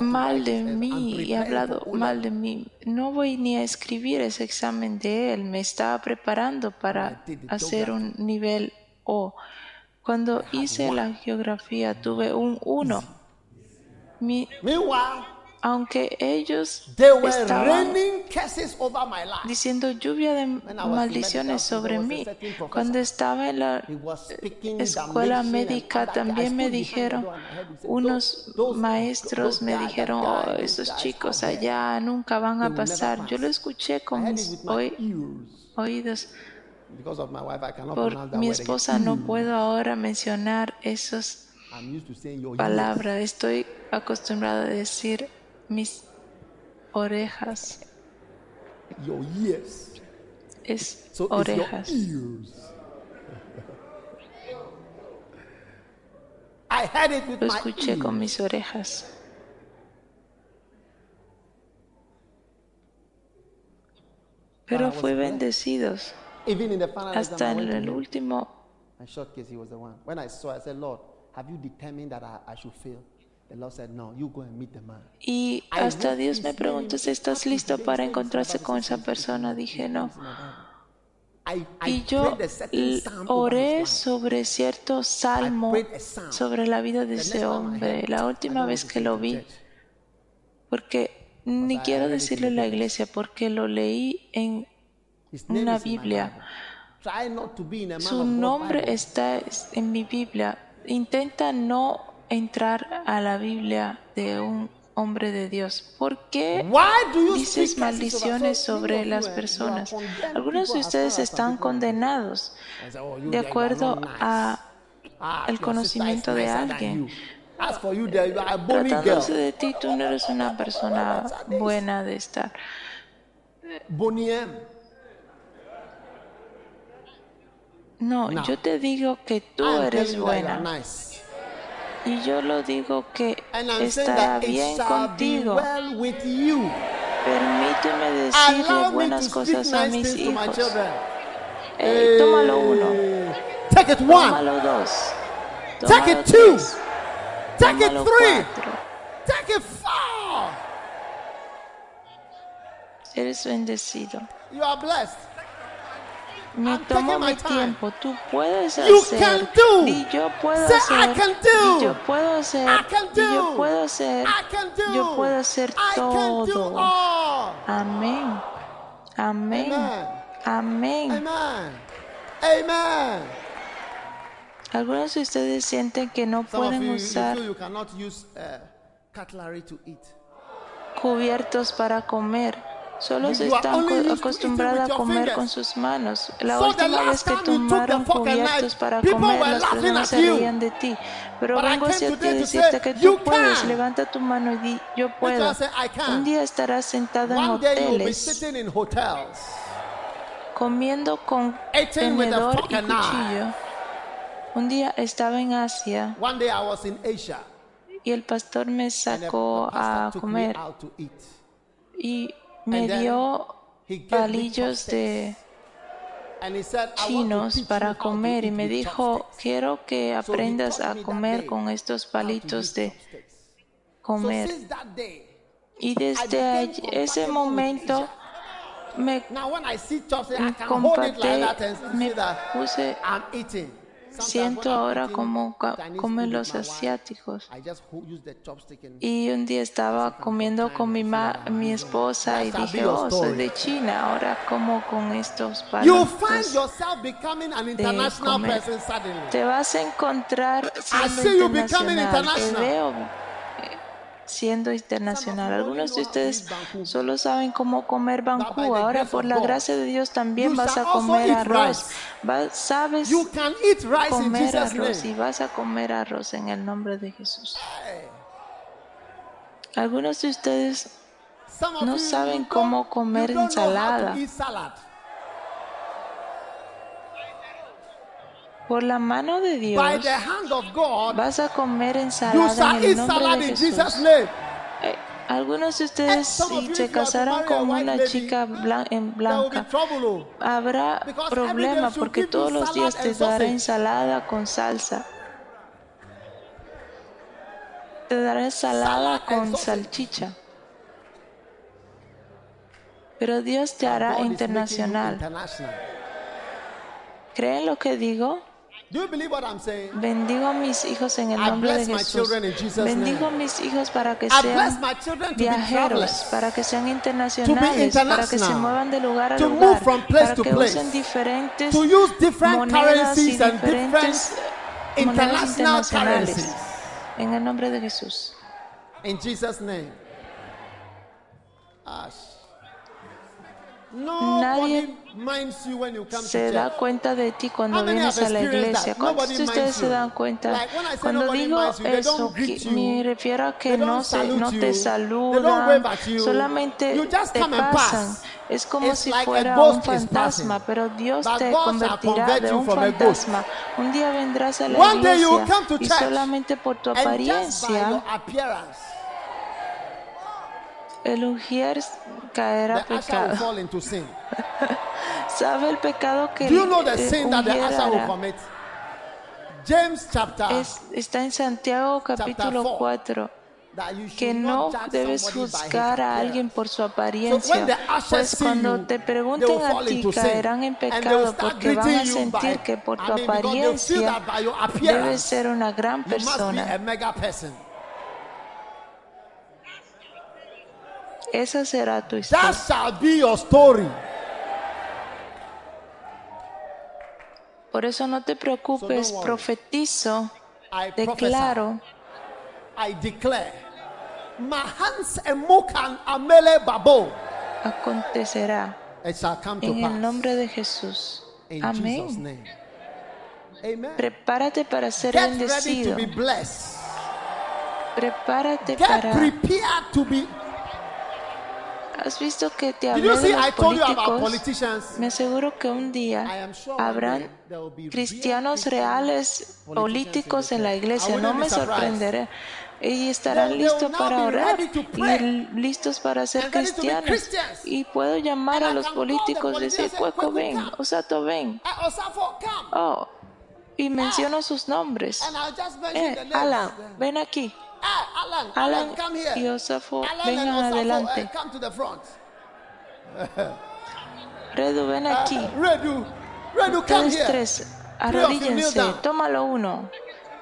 mal de mí y ha hablado mal de mí, no voy ni a escribir ese examen de él, me estaba preparando para hacer un nivel O. Cuando hice la geografía tuve un 1. Mi- Meanwhile, aunque ellos they were estaban raining curses over my life. diciendo lluvia de maldiciones sobre mí. Cuando estaba en la speaking escuela médica también me dijeron, unos "Those- those- maestros me dijeron, oh, esos chicos allá nunca van a pasar. Yo pass." lo escuché con mis oídos. Because of my wife, I cannot Por mi esposa no puedo ahora mencionar esas palabras. Estoy acostumbrada a decir mis orejas. Your ears. Es So orejas. it's your ears. I heard it with Lo my escuché con mis orejas. Pero fue bendecidos. Even in the Hasta en el último In short case, he was the one. When I saw, I said, Lord, have you determined that I, I should fail? The Lord said, No, you go and meet the man. Y hasta Dios me preguntó si estás listo para encontrarse con esa persona. Dije no. Y yo a oré sobre cierto salmo a sobre la vida de ese hombre. La última vez que lo vi, porque ni quiero en the la iglesia, porque lo leí en una Biblia. A Su nombre está en mi Biblia. Intenta no entrar a la Biblia de un hombre de Dios. ¿Por qué dices maldiciones sobre las personas? Algunos de ustedes están condenados "Oh, de acuerdo not nice." a Ah, el conocimiento de alguien. tratándose de ti. Tú no eres una persona buena de estar. No, yo te digo que tú eres buena. Y yo lo digo que estará bien contigo. Permíteme decirle buenas cosas a mis hijos. Ey, tómalo uno. Take it one. tómalo dos, Take tómalo it two. tres, Take it three. cuatro. Take it four. Eres bendecido. You are blessed. Me tomo mi tiempo. Tú puedes You hacer. can do. Y yo puedo hacer. "I can do. Y yo puedo hacer. Y yo do. puedo hacer. Yo puedo hacer todo. all. Amén. Amén. Amen. Amén. Amen. Amen. Algunos de ustedes sienten que no pueden usar eat. cubiertos para comer. Solo se están acostumbrados a comer con sus manos. La última vez que tomaron cubiertos para comer, las personas se reían de ti. Pero vengo hacia ti a decirte que "You tú puedes. can." Levanta tu mano y di, yo puedo. Un día estarás sentado en hoteles comiendo con tenedor y cuchillo. Un día estaba en Asia y el pastor me sacó a comer y me dio me palillos de chinos para comer. y me dijo, chopsticks." quiero que aprendas a me comer con estos palitos de comer. Y desde ese momento me me that puse, siento ahora como comen los asiáticos. Y un día estaba comiendo con mi, ma- mi esposa y dije, oh, soy de China, ahora como con estos you find palitos. yourself becoming an international comer. person suddenly. Te vas a encontrar siendo internacional. Te veo siendo internacional. Algunos de ustedes solo saben cómo comer bancú. Ahora, por la gracia de Dios, también vas a comer arroz. Vas- sabes comer arroz y vas a comer arroz en el nombre de Jesús. Algunos de ustedes no saben cómo comer ensalada. Por la mano de By Dios the hand of God, vas a comer ensalada en el nombre de Jesús. Eh, algunos de ustedes si se a con una chica blan- en blanca, habrá problema porque todos los días te dará ensalada con salsa. Te dará ensalada con salchicha. Pero Dios te hará internacional. ¿Creen lo que digo? Do you believe what I'm saying? Bendigo a mis hijos en el I nombre de Jesús. Bendigo a mis hijos para que sean viajeros, para que sean internacionales, para que se muevan de lugar a lugar, move from place para to que place, usen diferentes To use different monedas y currencies and different diferentes monedas internacionales. En el nombre de Jesús. In Jesus' name. Ash. Nadie Se da cuenta de ti cuando vienes a la iglesia. ¿Cuántos de ustedes se dan cuenta? Cuando digo eso, me refiero a que no, se, no te saludan, solamente te pasan. Es como si fuera un fantasma, pero Dios te convertirá convert de un fantasma. Un día vendrás a la iglesia y solamente por tu apariencia el ujier the usher will pecado. fall into sin. ¿Sabe el pecado que Do you know the eh, sin that the ujier usher will hará? commit? James chapter Es- está en Santiago capítulo four. 4. that you should que not no debes juzgar a alguien por su apariencia, pues cuando you, te pregunten a ti caerán en pecado porque van a sentir by- que por I tu mean, apariencia debes ser una gran a persona. mega person. Esa será tu That historia. shall be your story. Por eso no te preocupes, So profetizo, I declaro, I declare. Amele babo. acontecerá It shall come to en el pass. nombre de Jesús. In Jesus' Amén. name. Amen. Prepárate para ser Get ready to bendecido. be blessed. Prepárate Get para... prepared to be. ¿Has visto que te hablé de los políticos? Me aseguro que un día habrán cristianos real reales políticos en la iglesia. No me sorprenderé. Y estarán listos para orar y listos para ser cristianos. Y puedo llamar a los políticos y decir, Cueco, "Cueco, ven, come." Osato, ven. Oh, y menciono sus nombres. Eh. Alan, ven aquí. Alan, Alan Alan, come here. y Osafo, Alan vengan Osafo, adelante. come to the front. Redu, ven aquí. Uh, Redu, Redu, come here. tres, arrodíllense. Tómalo uno.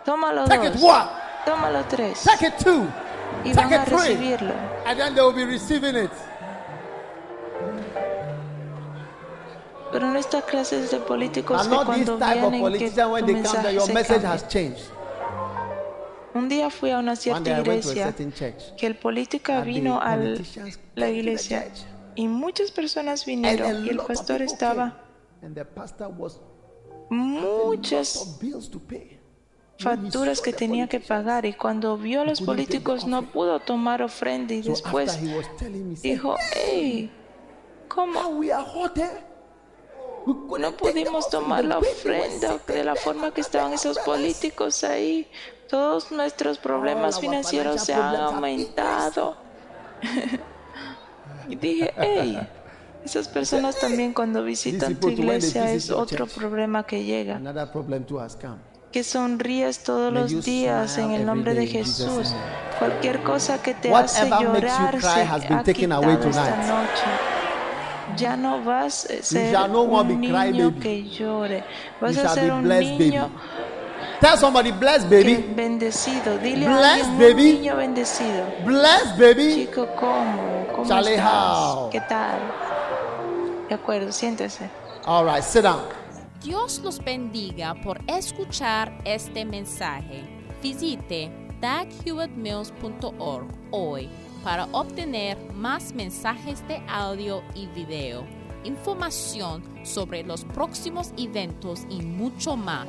Tómalo Take it dos. one. Tómalo tres. Take it two. Y Take van a it three. recibirlo. And then they will be receiving it. Pero en estas clases de políticos que cuando vienen que tu mensaje se cambia. Un día fui a una cierta iglesia que el político vino a la iglesia y muchas personas vinieron y el pastor estaba muchas facturas que tenía que pagar y cuando vio a los políticos no pudo tomar ofrenda y después dijo, hey, ¿cómo "How we are hot eh? No pudimos tomar la ofrenda de la forma que estaban esos políticos ahí? Todos nuestros problemas financieros se han aumentado. y dije, hey, esas personas también cuando visitan tu iglesia es otro problema que llega. Que sonríes todos los días en el nombre de Jesús. Cualquier cosa que te hace llorar se ha quitado esta noche. Ya no vas a ser no un niño que llore. Vas a ser un niño baby. Tell somebody, bless que baby. bendecido. Dile Blessed a alguien, un baby. niño bendecido. Bless baby. Chico, ¿cómo? ¿Cómo Charlie, estás? how? ¿Qué tal? De acuerdo, siéntese. All right, sit down. Dios los bendiga por escuchar este mensaje. Visite daghewittmills.org hoy para obtener más mensajes de audio y video, información sobre los próximos eventos y mucho más.